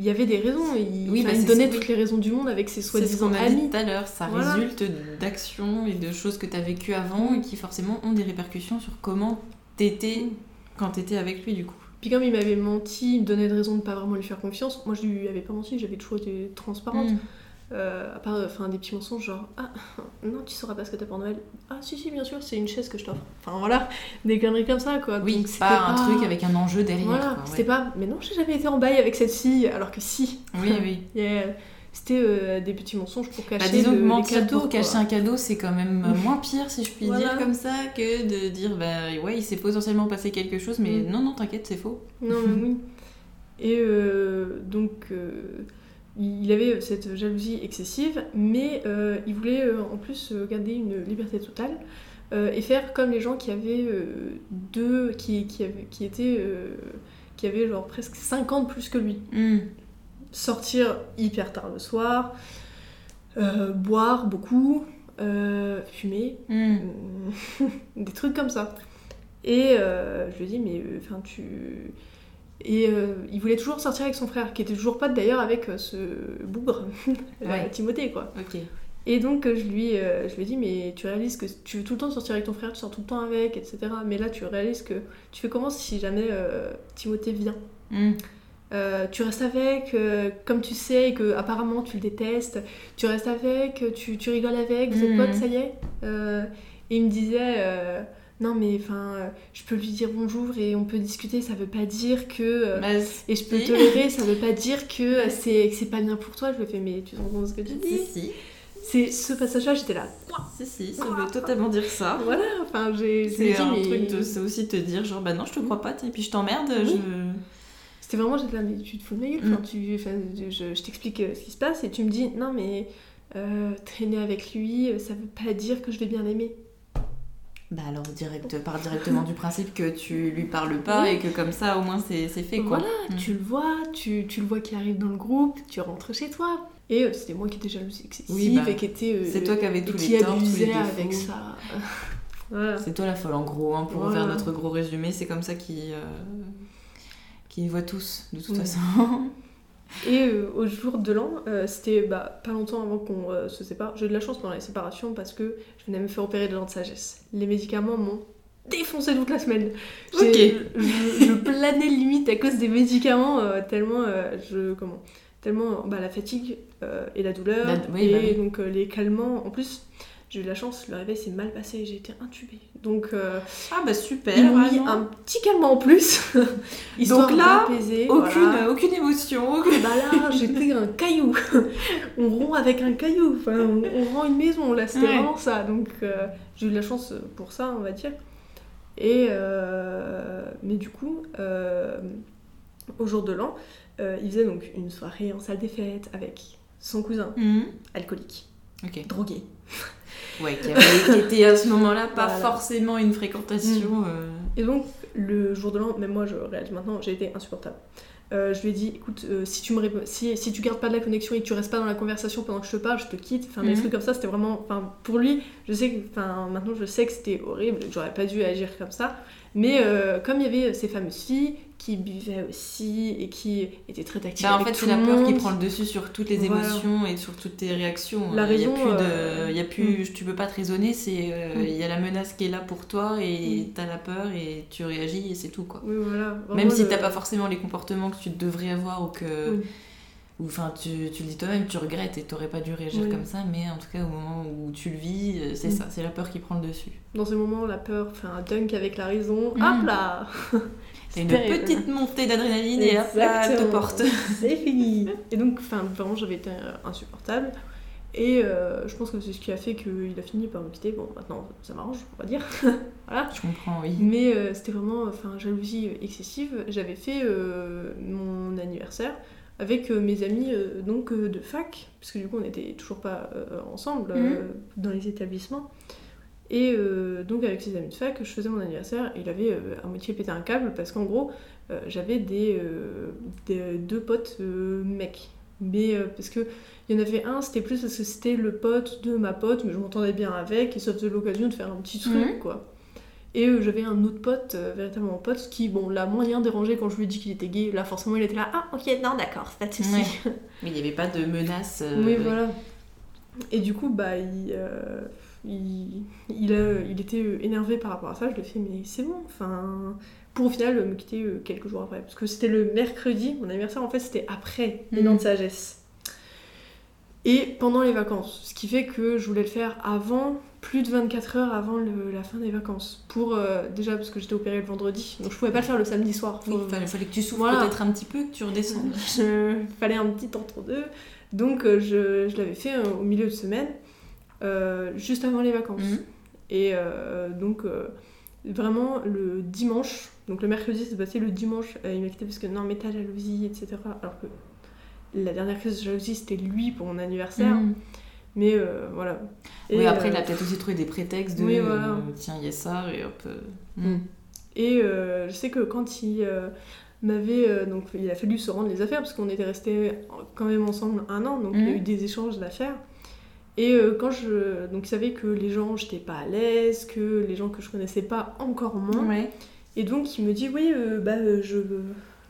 il y avait des raisons. Il, Oui, bah, il donnait toutes les raisons du monde avec ses soi-disant amis. tout à l'heure, ça Voilà. résulte d'actions et de choses que tu as vécues avant et qui forcément ont des répercussions sur comment t'étais Mm. quand t'étais avec lui du coup. Puis comme il m'avait menti, il me donnait de raison de pas vraiment lui faire confiance. Moi, je lui avais pas menti, j'avais toujours été transparente. Mm. Euh, à part enfin, des petits mensonges genre Ah, non, tu sauras pas ce que t'as pour Noël. Ah, si, si, bien sûr, c'est une chaise que je t'offre. Enfin voilà, des conneries comme ça quoi. Oui, Donc, pas un truc avec un enjeu derrière. Voilà, c'était ouais. pas. Mais non, j'ai jamais été en bail avec cette fille, alors que si. Oui, oui. C'était euh, des petits mensonges pour Bah, cacher disons le- que les mentir cadeaux. pour cacher un cadeau, c'est quand même euh, moins pire, si je puis Voilà. dire, comme ça, que de dire, bah ouais, il s'est potentiellement passé quelque chose, mais Mm. non, non, t'inquiète, c'est faux. Non, mais oui. Et euh, donc, euh, il avait cette jalousie excessive, mais euh, il voulait euh, en plus euh, garder une liberté totale euh, et faire comme les gens qui avaient euh, deux. qui, qui, avaient, qui étaient. euh, qui avaient genre presque 50 plus que lui. Mm. sortir hyper tard le soir, euh, boire beaucoup, euh, fumer, Mm. euh, des trucs comme ça. Et euh, je lui ai dit, mais enfin, tu. Et euh, il voulait toujours sortir avec son frère, qui était toujours pote d'ailleurs avec euh, ce bougre, Ouais. Timothée, quoi. Ok. Et donc euh, je lui, euh, je lui ai dit, mais tu réalises que tu veux tout le temps sortir avec ton frère, tu sors tout le temps avec, etc. Mais là, tu réalises que tu fais comment si jamais Timothée vient? Mm. euh, tu restes avec, comme tu sais que apparemment tu le détestes, tu restes avec, tu, tu rigoles avec, vous êtes Mhm. potes, ça y est. Et il me disait, non mais enfin, euh, je peux lui dire bonjour et on peut discuter, ça veut pas dire que... euh, Bah, et je peux si. tolérer, ça veut pas dire que euh, c'est c'est pas bien pour toi. Je ai fait, mais tu te rends compte ce que tu Si, dis? Si, C'est ce passage-là, j'étais là. si, si, ça veut totalement dire ça. Voilà, enfin j'ai C'est un mais- truc de, c'est aussi te dire genre bah non je te crois pas et puis je t'emmerde je C'était vraiment, j'étais là, mais tu te fous de ma gueule. Mm. Enfin, tu, enfin, je, t'explique ce qui se passe et tu me dis, non, mais euh, traîner avec lui, ça veut pas dire que je vais bien l'aimer. Bah alors direct pars directement du principe que tu lui parles pas Oui. et que comme ça au moins c'est fait quoi Voilà, Mm. tu le vois, tu, tu le vois qui arrive dans le groupe, tu rentres chez toi. Et euh, c'était moi qui étais jalouse excessive Oui, bah, et qui était. euh, c'est toi qui avais tous les torts tous les défauts avec ça. voilà. c'est toi la folle en gros hein, pour Voilà. faire notre gros résumé c'est comme ça qu'ils euh, qu'ils voient tous de toute façon Et euh, au jour de l'an, euh, c'était bah, pas longtemps avant qu'on euh, se sépare. J'ai eu de la chance pendant la séparation parce que je venais me faire opérer de dents de sagesse. Les médicaments m'ont défoncé toute la semaine. Je, je planais limite à cause des médicaments tellement je comment tellement bah, la fatigue et la douleur La- oui, et bah oui. donc les calmants. En plus, J'ai eu la chance, le réveil s'est mal passé, j'ai été intubée. Donc, euh, Ah bah super. ils mis un petit calme en plus. Donc là, Aucune, voilà. aucune émotion. aucune- Bah là, j'étais un caillou. on rompt avec un caillou. Enfin, on, on rend une maison. Là, c'était Ouais. vraiment ça. Donc, euh, j'ai eu de la chance pour ça, on va dire. Et euh, mais du coup, euh, au jour de l'an, euh, il faisait donc une soirée en salle des fêtes avec son cousin Mhm. alcoolique, Ok. drogué. Ouais, qui, avait- qui était à ce moment-là pas Voilà. forcément une fréquentation. euh, Et donc, le jour de l'an, même moi je réalise maintenant, j'ai été insupportable. Euh, je lui ai dit, écoute, euh, si, tu me si, si tu gardes pas de la connexion et que tu restes pas dans la conversation pendant que je te parle, je te quitte. Enfin, des Mhm. trucs comme ça, c'était vraiment. Enfin, pour lui, je sais que. Enfin, maintenant je sais que c'était horrible, que j'aurais pas dû agir comme ça. Mais euh, comme il y avait ces fameuses filles qui buvaient aussi et qui étaient très tactiles. Bah, en fait, c'est la peur qui prend le dessus sur toutes les Voilà. émotions et sur toutes tes réactions. La Il y a raison, plus de, euh, il y a plus, tu peux pas te raisonner. C'est, euh, Mm. il y a la menace qui est là pour toi et Mm. t'as la peur et tu réagis et c'est tout quoi. Oui, voilà. Même si le- t'as pas forcément les comportements que tu devrais avoir ou que. Ou enfin tu, tu le dis toi-même, tu regrettes et t'aurais pas dû réagir Oui. comme ça. Mais en tout cas, au moment où tu le vis, euh, c'est Mm. ça, c'est la peur qui prend le dessus. Dans ce moment, la peur fait un dunk avec la raison. Mhm. Hop là T'as une terrible. petite montée d'adrénaline et hop là, te porte. c'est fini. Et donc, enfin, vraiment, j'avais été euh, insupportable. Et euh, je pense que c'est ce qui a fait qu'il a fini par me quitter. Bon, maintenant, ça m'arrange, on va dire. voilà. Je comprends, oui. Mais euh, c'était vraiment, enfin, jalousie excessive. J'avais fait euh, mon anniversaire avec euh, mes amis euh, donc euh, de fac, parce que du coup, on n'était toujours pas ensemble euh, dans les établissements. Et euh, donc avec ses amis de fac, je faisais mon anniversaire et il avait euh, à moitié pété un câble parce qu'en gros, euh, j'avais des, des- deux potes mecs. Mais parce que il y en avait un, c'était plus parce que c'était le pote de ma pote, mais je m'entendais bien avec et ça faisait l'occasion de faire un petit truc Mhm. quoi. Et euh, j'avais un autre pote, euh, véritablement pote, qui, bon, l'a moyen dérangé quand je lui ai dit qu'il était gay. Là, forcément, il était là, ah, ok, non, d'accord, pas de soucis. Ouais. Mais il n'y avait pas de menace. euh, Oui, voilà. Et du coup, bah, il, euh, il, il, a- il était euh, énervé par rapport à ça. Je lui ai fait, mais c'est bon, enfin. Pour au final me quitter euh, quelques jours après. Parce que c'était le mercredi, mon anniversaire, en fait, c'était après les dents de sagesse. Et pendant les vacances. Ce qui fait que je voulais le faire avant, plus de 24 heures avant le- la fin des vacances. Pour, euh, déjà, parce que j'étais opérée le vendredi. Donc je pouvais pas le faire le samedi soir. Oui, il fallait, fallait que tu souffres Voilà. peut-être un petit peu, que tu redescendes. je fallait un petit entre deux. Donc euh, je, je l'avais fait euh, au milieu de semaine, juste avant les vacances. Mhm. Et donc vraiment le dimanche, donc le mercredi c'est passé le dimanche, il m'a quitté parce que non mais ta jalousie, etc. Alors que la dernière crise de jalousie c'était lui pour mon anniversaire. Mhm. Mais euh, voilà. Oui, après, euh, il a peut-être aussi trouvé des prétextes de oui, voilà. euh, tiens, il y a ça, et hop. euh, Mm. mm. Et euh, je sais que quand il euh, m'avait. euh, donc il a fallu se rendre les affaires parce qu'on était restés quand même ensemble un an, donc il y a eu des échanges d'affaires. Et euh, quand je. Donc il savait que les gens, j'étais pas à l'aise, que les gens que je connaissais pas encore moins. Ouais. Et donc il me dit oui, euh, bah euh, je.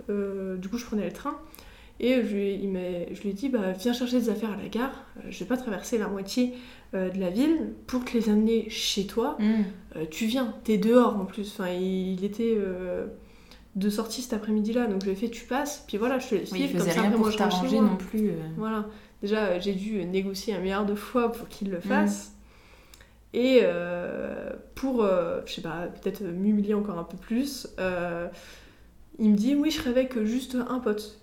euh, du coup je prenais le train. Et je lui, il m'a- je lui ai dit bah viens chercher des affaires à la gare. Euh, Je vais pas traverser la moitié euh, de la ville pour te les amener chez toi. Mm. Euh, tu viens, t'es dehors en plus. Enfin, il, était de sortie cet après-midi-là, donc je lui ai fait tu passes, puis voilà, je te laisse Oui, vivre, comme ça après, moi je rentre chez moi. non plus. euh. Voilà, déjà j'ai dû négocier un milliard de fois pour qu'il Mm. le fasse. Et euh, pour, euh, je sais pas, peut-être m'humilier encore un peu plus, il me dit oui, je serai avec juste un pote.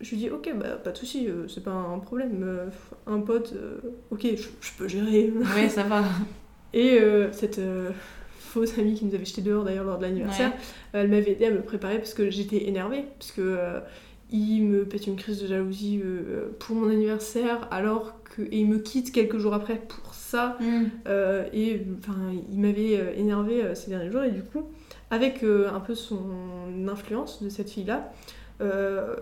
Je lui dis ok, bah pas de souci, euh, c'est pas un problème. euh, un pote, euh, ok, je, je peux gérer. Ouais, ça va. Et cette fausse amie qui nous avait jeté dehors d'ailleurs lors de l'anniversaire, elle m'avait aidé à me préparer parce que j'étais énervée. Parce que il me pète une crise de jalousie pour mon anniversaire alors que. Et il me quitte quelques jours après pour ça. Mm. Et enfin, il m'avait énervé euh, ces derniers jours. Et du coup, avec un peu son influence de cette fille-là, euh,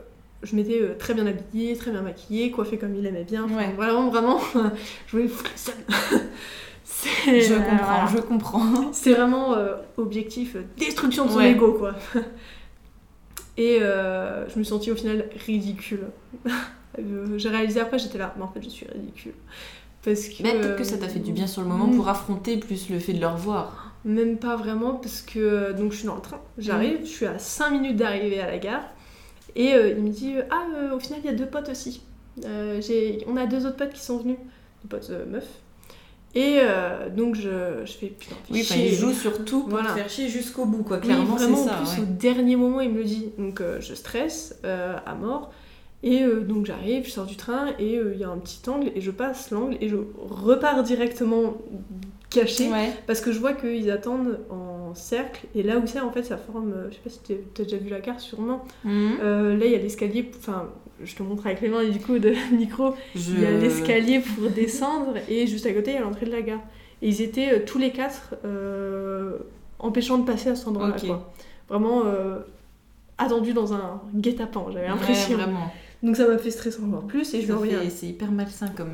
je m'étais euh, très bien habillée, très bien maquillée, coiffée comme il aimait bien. Ouais. Vraiment, vraiment, je voulais foutre le seum. C'est- Je euh, comprends, voilà. je comprends. C'est vraiment euh, objectif euh, destruction de son Ouais. ego, quoi. Et euh, je me suis sentie au final ridicule. J'ai réalisé après, j'étais là, mais en fait, je suis ridicule. Parce que. Mais peut-être que ça t'a fait du bien sur le moment pour affronter plus le fait de le revoir. Même pas vraiment, parce que donc je suis dans le train, j'arrive, je suis à 5 minutes d'arriver à la gare, et euh, il me dit Ah, euh, au final, il y a deux potes aussi. Euh, on a deux autres potes qui sont venus, deux potes euh, meufs. Et euh, donc je, je fais putain. fais Oui, chier. il joue surtout pour Voilà. te faire chier jusqu'au bout, quoi. Oui, Clairement, c'est vraiment, ça. en plus, ouais. au dernier moment, il me le dit. Donc, euh, je stresse euh, à mort. Et euh, donc, j'arrive, je sors du train, et euh, il y a un petit angle, et je passe l'angle, et je repars directement caché. Ouais. Parce que je vois qu'ils attendent en cercle, et là où c'est, en fait, ça forme. euh, Je sais pas si t'es- t'as déjà vu la carte, sûrement. Mhm. Euh, là, il y a l'escalier. Enfin, je te montre avec les mains, du coup, de micro. Je- Il y a l'escalier pour descendre, et juste à côté, il y a l'entrée de la gare. Et ils étaient euh, tous les quatre empêchant de passer à cet endroit-là. Vraiment attendus dans un guet-apens, j'avais l'impression. Ouais, vraiment. Donc ça m'a fait stresser encore plus, et je, lui Ça un- C'est hyper malsain comme.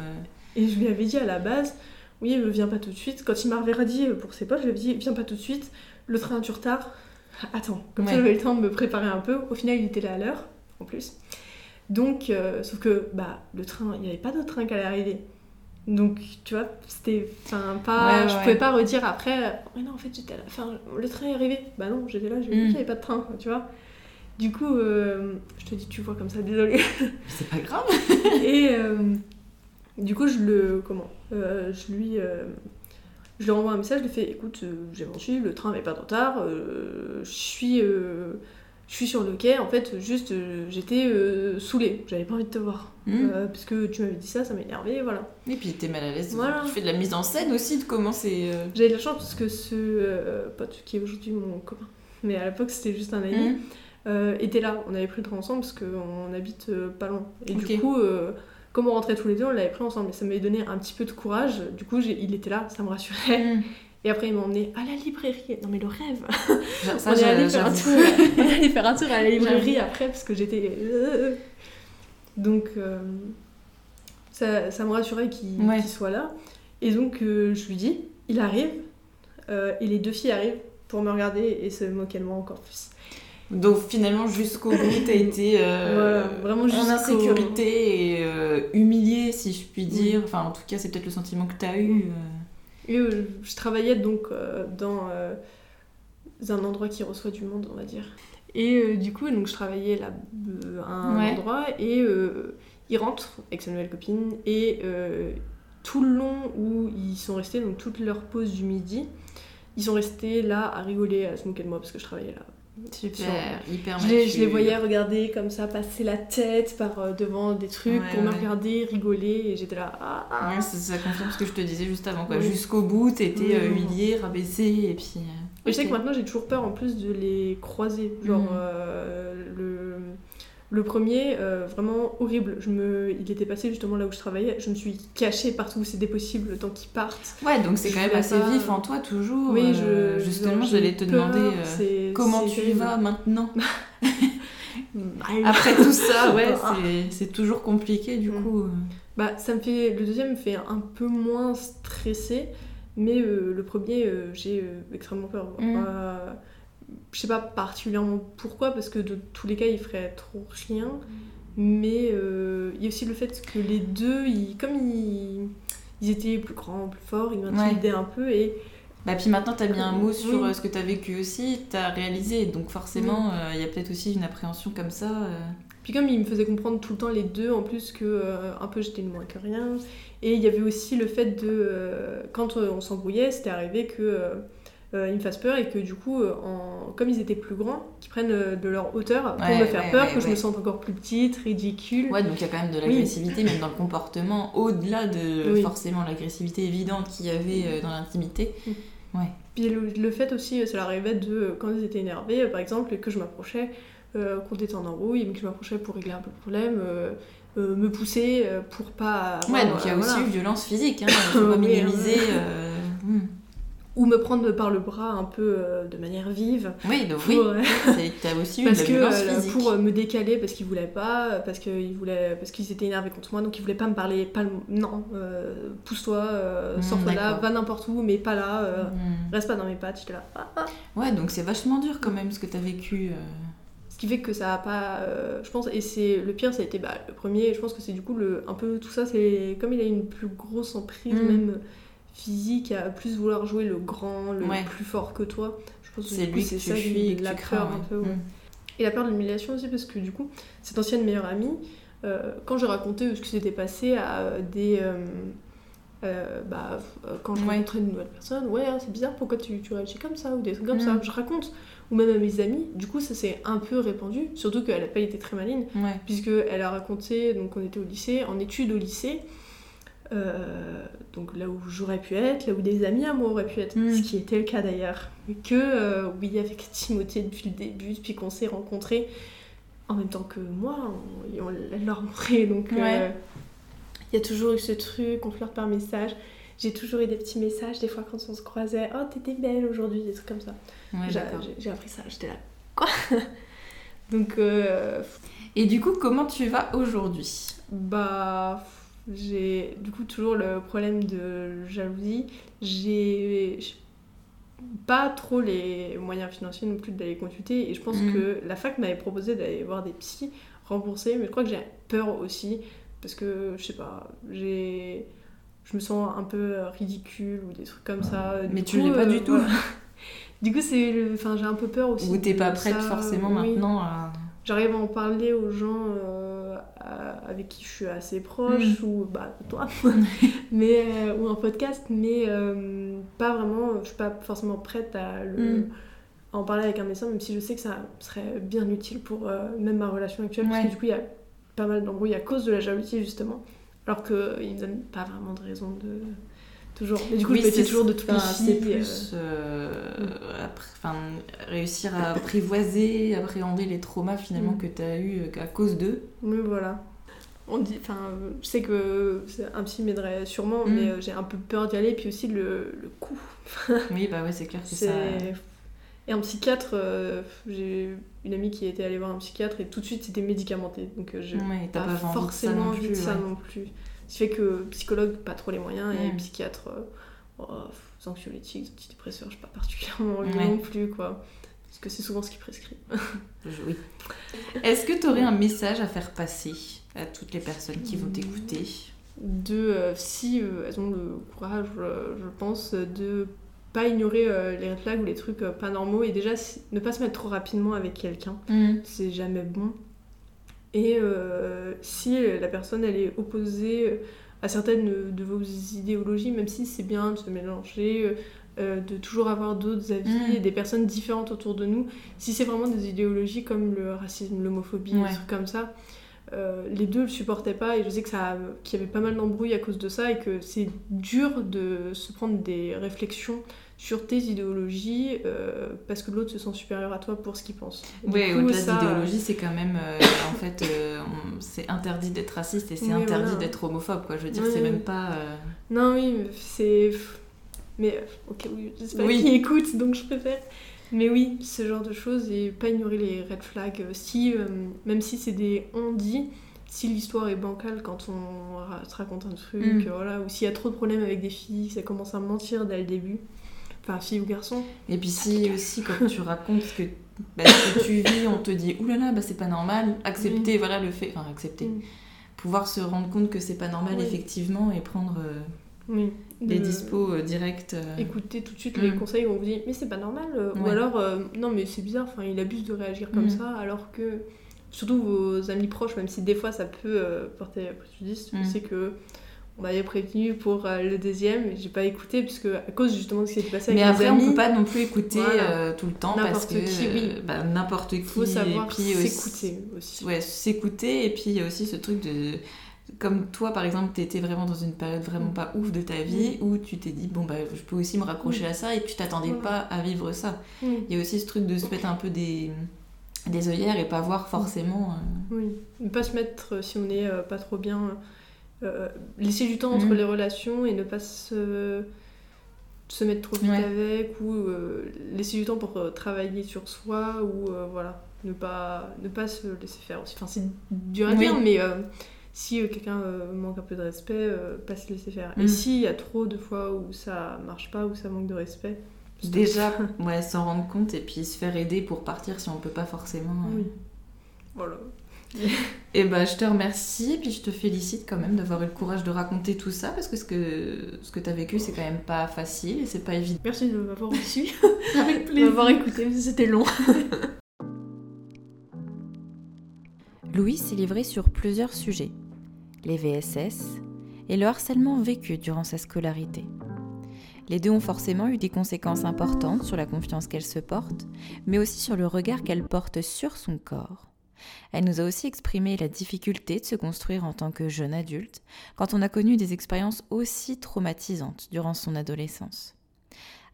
et je lui avais dit à la base, oui, euh, viens pas tout de suite. Quand il m'avait redit euh, pour ses potes, je lui avais dit, viens pas tout de suite, le train a du retard. Attends, comme ça j'avais le temps de me préparer un peu. Au final, il était là à l'heure, en plus. Donc, euh, sauf que bah, le train, il n'y avait pas d'autre train qui allait arriver. Donc, tu vois, c'était. Enfin, pas. Ouais, je ouais. pouvais pas redire après, ouais, non, en fait, j'étais là. Enfin, le train est arrivé. Bah non, j'étais là, j'ai vu Mm. qu'il n'y avait pas de train, tu vois. Du coup, euh, je te dis, tu vois comme ça, désolée. C'est pas grave. Et euh, du coup, je le. Comment euh, Je lui. euh, je lui envoie un message, je lui fais écoute, euh, j'ai menti, le train n'avait pas de retard, je suis. je suis sur le quai, en fait, juste j'étais saoulée, j'avais pas envie de te voir. Euh, parce que tu m'avais dit ça, ça m'a énervé, voilà. Et puis t'es mal à l'aise. Voilà. Tu fais de la mise en scène aussi de comment c'est. J'avais de la chance parce que ce pote qui est aujourd'hui mon copain, mais à l'époque c'était juste un ami, euh, était là. On avait pris le train ensemble parce qu'on habite pas loin. Et du coup, comme on rentrait tous les deux, on l'avait pris ensemble. Et ça m'avait donné un petit peu de courage. Du coup, il était là, ça me rassurait. Mhm. Et après, il m'a emmené à la librairie. Non, mais le rêve Ça, On est allé faire un tour. on est allé faire un tour à la librairie après parce que j'étais. euh, Donc, euh, ça, ça me rassurait qu'il Ouais. soit là. Et donc, euh, je lui dis il arrive. euh, et les deux filles arrivent pour me regarder et se moquer de moi encore plus. Donc finalement jusqu'au bout t'as été euh, vraiment en insécurité et euh, humiliée si je puis dire. Enfin en tout cas c'est peut-être le sentiment que t'as eu. euh. Et je travaillais donc dans un endroit qui reçoit du monde, on va dire. Et du coup, donc, je travaillais là à un Ouais. endroit et il rentre avec sa nouvelle copine et tout le long où ils sont restés, donc toute leur pause du midi, ils sont restés là à rigoler, à se moquer de moi parce que je travaillais là. Super, hyper Je les, je les voyais regarder comme ça, passer la tête par euh, devant des trucs Ouais, pour me ouais. regarder, rigoler et j'étais là. Ah, ah. Ouais, ça, ça confirme ce que je te disais juste avant. quoi. Oui. Jusqu'au bout, t'étais euh, humiliée, rabaissée, et puis. euh, Et je sais que maintenant j'ai toujours peur en plus de les croiser. Genre euh, le, le premier, euh, vraiment horrible. Je me, il était passé justement là où je travaillais. Je me suis cachée partout où c'était possible le temps qu'ils partent. Ouais, donc c'est quand même assez pas- vif en toi toujours. Oui, euh, je Justement, j'allais te peur, demander euh, comment tu terrible. vas maintenant. Après tout ça, ouais, Ah. c'est- toujours compliqué du Mm. coup. Bah, ça me fait. Le deuxième me fait un peu moins stressé, mais euh, le premier, j'ai extrêmement peur. Mm. Je sais pas particulièrement pourquoi, parce que de tous les cas, il ferait trop rien. Mais euh, il y a aussi le fait que les deux, ils, comme ils, ils étaient plus grands, plus forts, ils m'intimidaient un peu et Bah, puis maintenant, t'as mis un mot sur Oui. euh, ce que t'as vécu aussi, t'as réalisé, donc forcément, euh, il y a peut-être aussi une appréhension comme ça. euh. Puis comme ils me faisaient comprendre tout le temps les deux, en plus que euh, un peu j'étais une moins que rien. Et il y avait aussi le fait de... quand on s'embrouillait, c'était arrivé que... euh, ils me fassent peur et que du coup, euh, en... comme ils étaient plus grands, qu'ils prennent euh, de leur hauteur pour Ouais, me faire ouais, peur, ouais, que je ouais. me sente encore plus petite, ridicule. Ouais, donc il y a quand même de l'agressivité, même dans le comportement, au-delà de Oui. forcément l'agressivité évidente qu'il y avait dans l'intimité. Puis le, le fait aussi, ça leur arrivait de, quand ils étaient énervés, par exemple, et que je m'approchais, euh, qu'on était en embrouille, mais que je m'approchais pour régler un peu le problème, euh, euh, me pousser pour pas... Ouais, donc il y a aussi voilà. eu violence physique, hein, faut pas Oui, minimiser. hmm. Ou me prendre par le bras un peu euh, de manière vive. Oui, donc Pour, oui, euh, aussi eu de parce que euh, physique. pour euh, me décaler parce qu'ils voulaient pas parce qu'ils voulaient parce qu'ils étaient énervés contre moi donc ils voulaient pas me parler pas le- non euh, pousse-toi Hmm, sors de là va n'importe où mais pas là Hmm. reste pas dans mes pattes j'étais là Ah, ah. Ouais, donc c'est vachement dur quand même ce que t'as vécu. ce qui fait que ça a pas je pense et c'est le pire ça a été bah, le premier je pense que c'est du coup le un peu tout ça c'est comme il a une plus grosse emprise Mm. même physique à plus vouloir jouer le grand le Ouais. plus fort que toi je pense que C'est lui c'est ça qui- fuis la tu peur crains. un peu ouais. Hmm. Et la peur de l'humiliation aussi, parce que du coup, cette ancienne meilleure amie, euh, quand j'ai raconté ce qui s'était passé à euh, des, euh, euh, bah, quand je Ouais. rencontre une nouvelle personne, ouais, hein, c'est bizarre, pourquoi tu, tu réagis comme ça, ou des trucs comme Mm. ça, je raconte. Ou même à mes amis, du coup, ça s'est un peu répandu, surtout qu'elle n'a pas été très maligne, Ouais. puisqu'elle a raconté, donc on était au lycée, en études au lycée, euh, donc là où j'aurais pu être, là où des amis à moi auraient pu être, Mm. ce qui était le cas d'ailleurs. Que, euh, oui, avec Timothée depuis le début, depuis qu'on s'est rencontrés, en même temps que moi, on, on l'a rencontré, donc euh, Ouais. il y a toujours eu ce truc, on flirte par message. J'ai toujours eu des petits messages, des fois quand on se croisait, oh t'étais belle aujourd'hui, des trucs comme ça. Ouais, J'ai- appris ça, j'étais là, quoi? Donc, Et du coup, comment tu vas aujourd'hui? Bah, j'ai du coup toujours le problème de jalousie. J'ai pas trop les moyens financiers non plus d'aller consulter et je pense Mhm. que la fac m'avait proposé d'aller voir des psys remboursés, mais je crois que j'ai peur aussi parce que je sais pas, j'ai je me sens un peu ridicule ou des trucs comme ça. Mais Du tu l'es pas euh, du tout. voilà. Du coup, c'est le... enfin, j'ai un peu peur aussi. Ou t'es pas prête ça, forcément oui. maintenant à... J'arrive à en parler aux gens euh, avec qui je suis assez proche, Mm. ou bah, toi, mais, euh, ou un podcast, mais euh, pas vraiment, je suis pas forcément prête à, le- Mm. en parler avec un médecin, même si je sais que ça serait bien utile pour euh, même ma relation actuelle, parce que du coup, il y a pas mal d'embrouilles à cause de la jalousie, justement, alors qu'il ne me donne pas vraiment de raison de. Toujours. Mais du coup, Oui, c'est- toujours de toutes les enfin, c'est euh, plus euh, enfin, réussir à apprivoiser, appréhender les traumas finalement Mm. que tu as eu à cause d'eux. Oui, voilà. On dit, enfin, euh, je sais que c'est- un psy m'aiderait sûrement, Mm. mais euh, j'ai un peu peur d'y aller, puis aussi le, le coût. Oui, bah ouais, c'est clair que C'est... ça. Et un psychiatre, euh, j'ai une amie qui était allée voir un psychiatre et tout de suite c'était médicamenté, donc euh, je Ouais, t'as pas, pas, envie de ça forcément non envie plus. ça non plus. Ce qui fait que psychologue, pas trop les moyens, et Mm. psychiatre, euh, oh, pff, anxiolytiques, antidépresseurs, j'ai pas particulièrement envie Ouais. non plus, quoi. Parce que c'est souvent ce qui prescrit. Je- Oui. Est-ce que tu aurais un message à faire passer à toutes les personnes qui vont t'écouter? De euh, si euh, elles ont le courage, euh, je pense, de pas ignorer euh, les red flags ou les trucs euh, pas normaux et déjà si- ne pas se mettre trop rapidement avec quelqu'un, c'est jamais bon. Et euh, si la personne elle est opposée à certaines de vos idéologies, même si c'est bien de se mélanger, euh, de toujours avoir d'autres avis Mm. et des personnes différentes autour de nous, si c'est vraiment des idéologies comme le racisme, l'homophobie, Ouais. des trucs comme ça, euh, les deux le supportaient pas et je sais que ça qu'il y avait pas mal d'embrouilles à cause de ça et que c'est dur de se prendre des réflexions sur tes idéologies euh, parce que l'autre se sent supérieur à toi pour ce qu'il pense. Du Oui, au-delà ça, d'idéologie, c'est quand même. euh, en fait, euh, c'est interdit d'être raciste et c'est Oui, interdit voilà. d'être homophobe, quoi. Je veux dire, Oui, c'est oui. même pas. Non, oui, mais c'est. Mais ok, oui, j'espère qu'ils écoutent, donc je préfère. Mais oui, ce genre de choses et pas ignorer les red flags. Si, même si c'est des on dit, si l'histoire est bancale quand on se raconte un truc, Mm. voilà, ou s'il y a trop de problèmes avec des filles, ça commence à mentir dès le début. Enfin, fille ou garçon. Et puis si aussi quand tu racontes ce que, bah, ce que tu vis, on te dit oulala, bah, c'est pas normal, accepter voilà le fait, enfin accepter, Mm. pouvoir se rendre compte que c'est pas normal Oui. effectivement et prendre euh, Oui. les De- dispos euh, directs. euh. Écoutez tout de suite Mm. les conseils où on vous dit mais c'est pas normal euh, ou alors non mais c'est bizarre enfin il abuse de réagir comme Mm. ça alors que surtout vos amis proches même si des fois ça peut porter préjudice Mm. sais que on m'avait prévenu pour euh, le deuxième j'ai pas écouté puisque à cause justement de ce qui s'est passé avec Mais mes après, amis on peut pas non plus écouter Voilà. euh, tout le temps parce N'importe que qui, oui. euh, bah, n'importe qui. faut savoir s'écouter aussi Ouais, s'écouter et puis il y a aussi ce truc de comme toi par exemple t'étais vraiment dans une période vraiment Mm. pas ouf de ta vie où tu t'es dit bon bah je peux aussi me raccrocher à ça et tu t'attendais pas à vivre ça il y a aussi ce truc de se mettre un peu des des œillères et pas voir forcément euh, Oui, ne pas se mettre si on est euh, pas trop bien. Euh, laisser du temps entre Mhm. les relations et ne pas se, se mettre trop vite Ouais. avec ou euh, laisser du temps pour euh, travailler sur soi ou voilà, ne pas, ne pas se laisser faire aussi. Enfin, c'est dur à Oui. dire, mais si quelqu'un manque un peu de respect, pas se laisser faire. Et Mhm. s'il y a trop de fois où ça marche pas, où ça manque de respect, déjà ouais s'en rendre compte et puis se faire aider pour partir si on peut pas forcément. Oui. Voilà. et bah je te remercie et puis je te félicite quand même d'avoir eu le courage de raconter tout ça parce que ce que ce que t'as vécu c'est quand même pas facile et c'est pas évident Merci de m'avoir reçu, avec de m'avoir écouté, c'était long. Louis s'est livré sur plusieurs sujets. Les VSS, et le harcèlement vécu durant sa scolarité. Les deux ont forcément eu des conséquences importantes sur la confiance qu'elle se porte, mais aussi sur le regard qu'elle porte sur son corps. Elle nous a aussi exprimé la difficulté de se construire en tant que jeune adulte quand on a connu des expériences aussi traumatisantes durant son adolescence.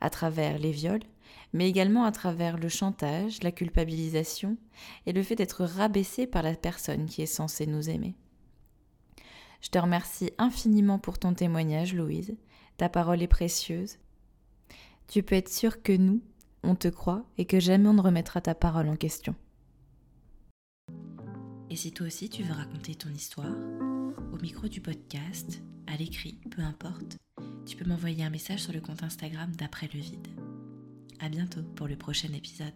À travers les viols, mais également à travers le chantage, la culpabilisation et le fait d'être rabaissé par la personne qui est censée nous aimer. Je te remercie infiniment pour ton témoignage, Louise. Ta parole est précieuse. Tu peux être sûre que nous, on te croit et que jamais on ne remettra ta parole en question. Et si toi aussi tu veux raconter ton histoire, au micro du podcast, à l'écrit, peu importe, tu peux m'envoyer un message sur le compte Instagram d'après le vide. À bientôt pour le prochain épisode.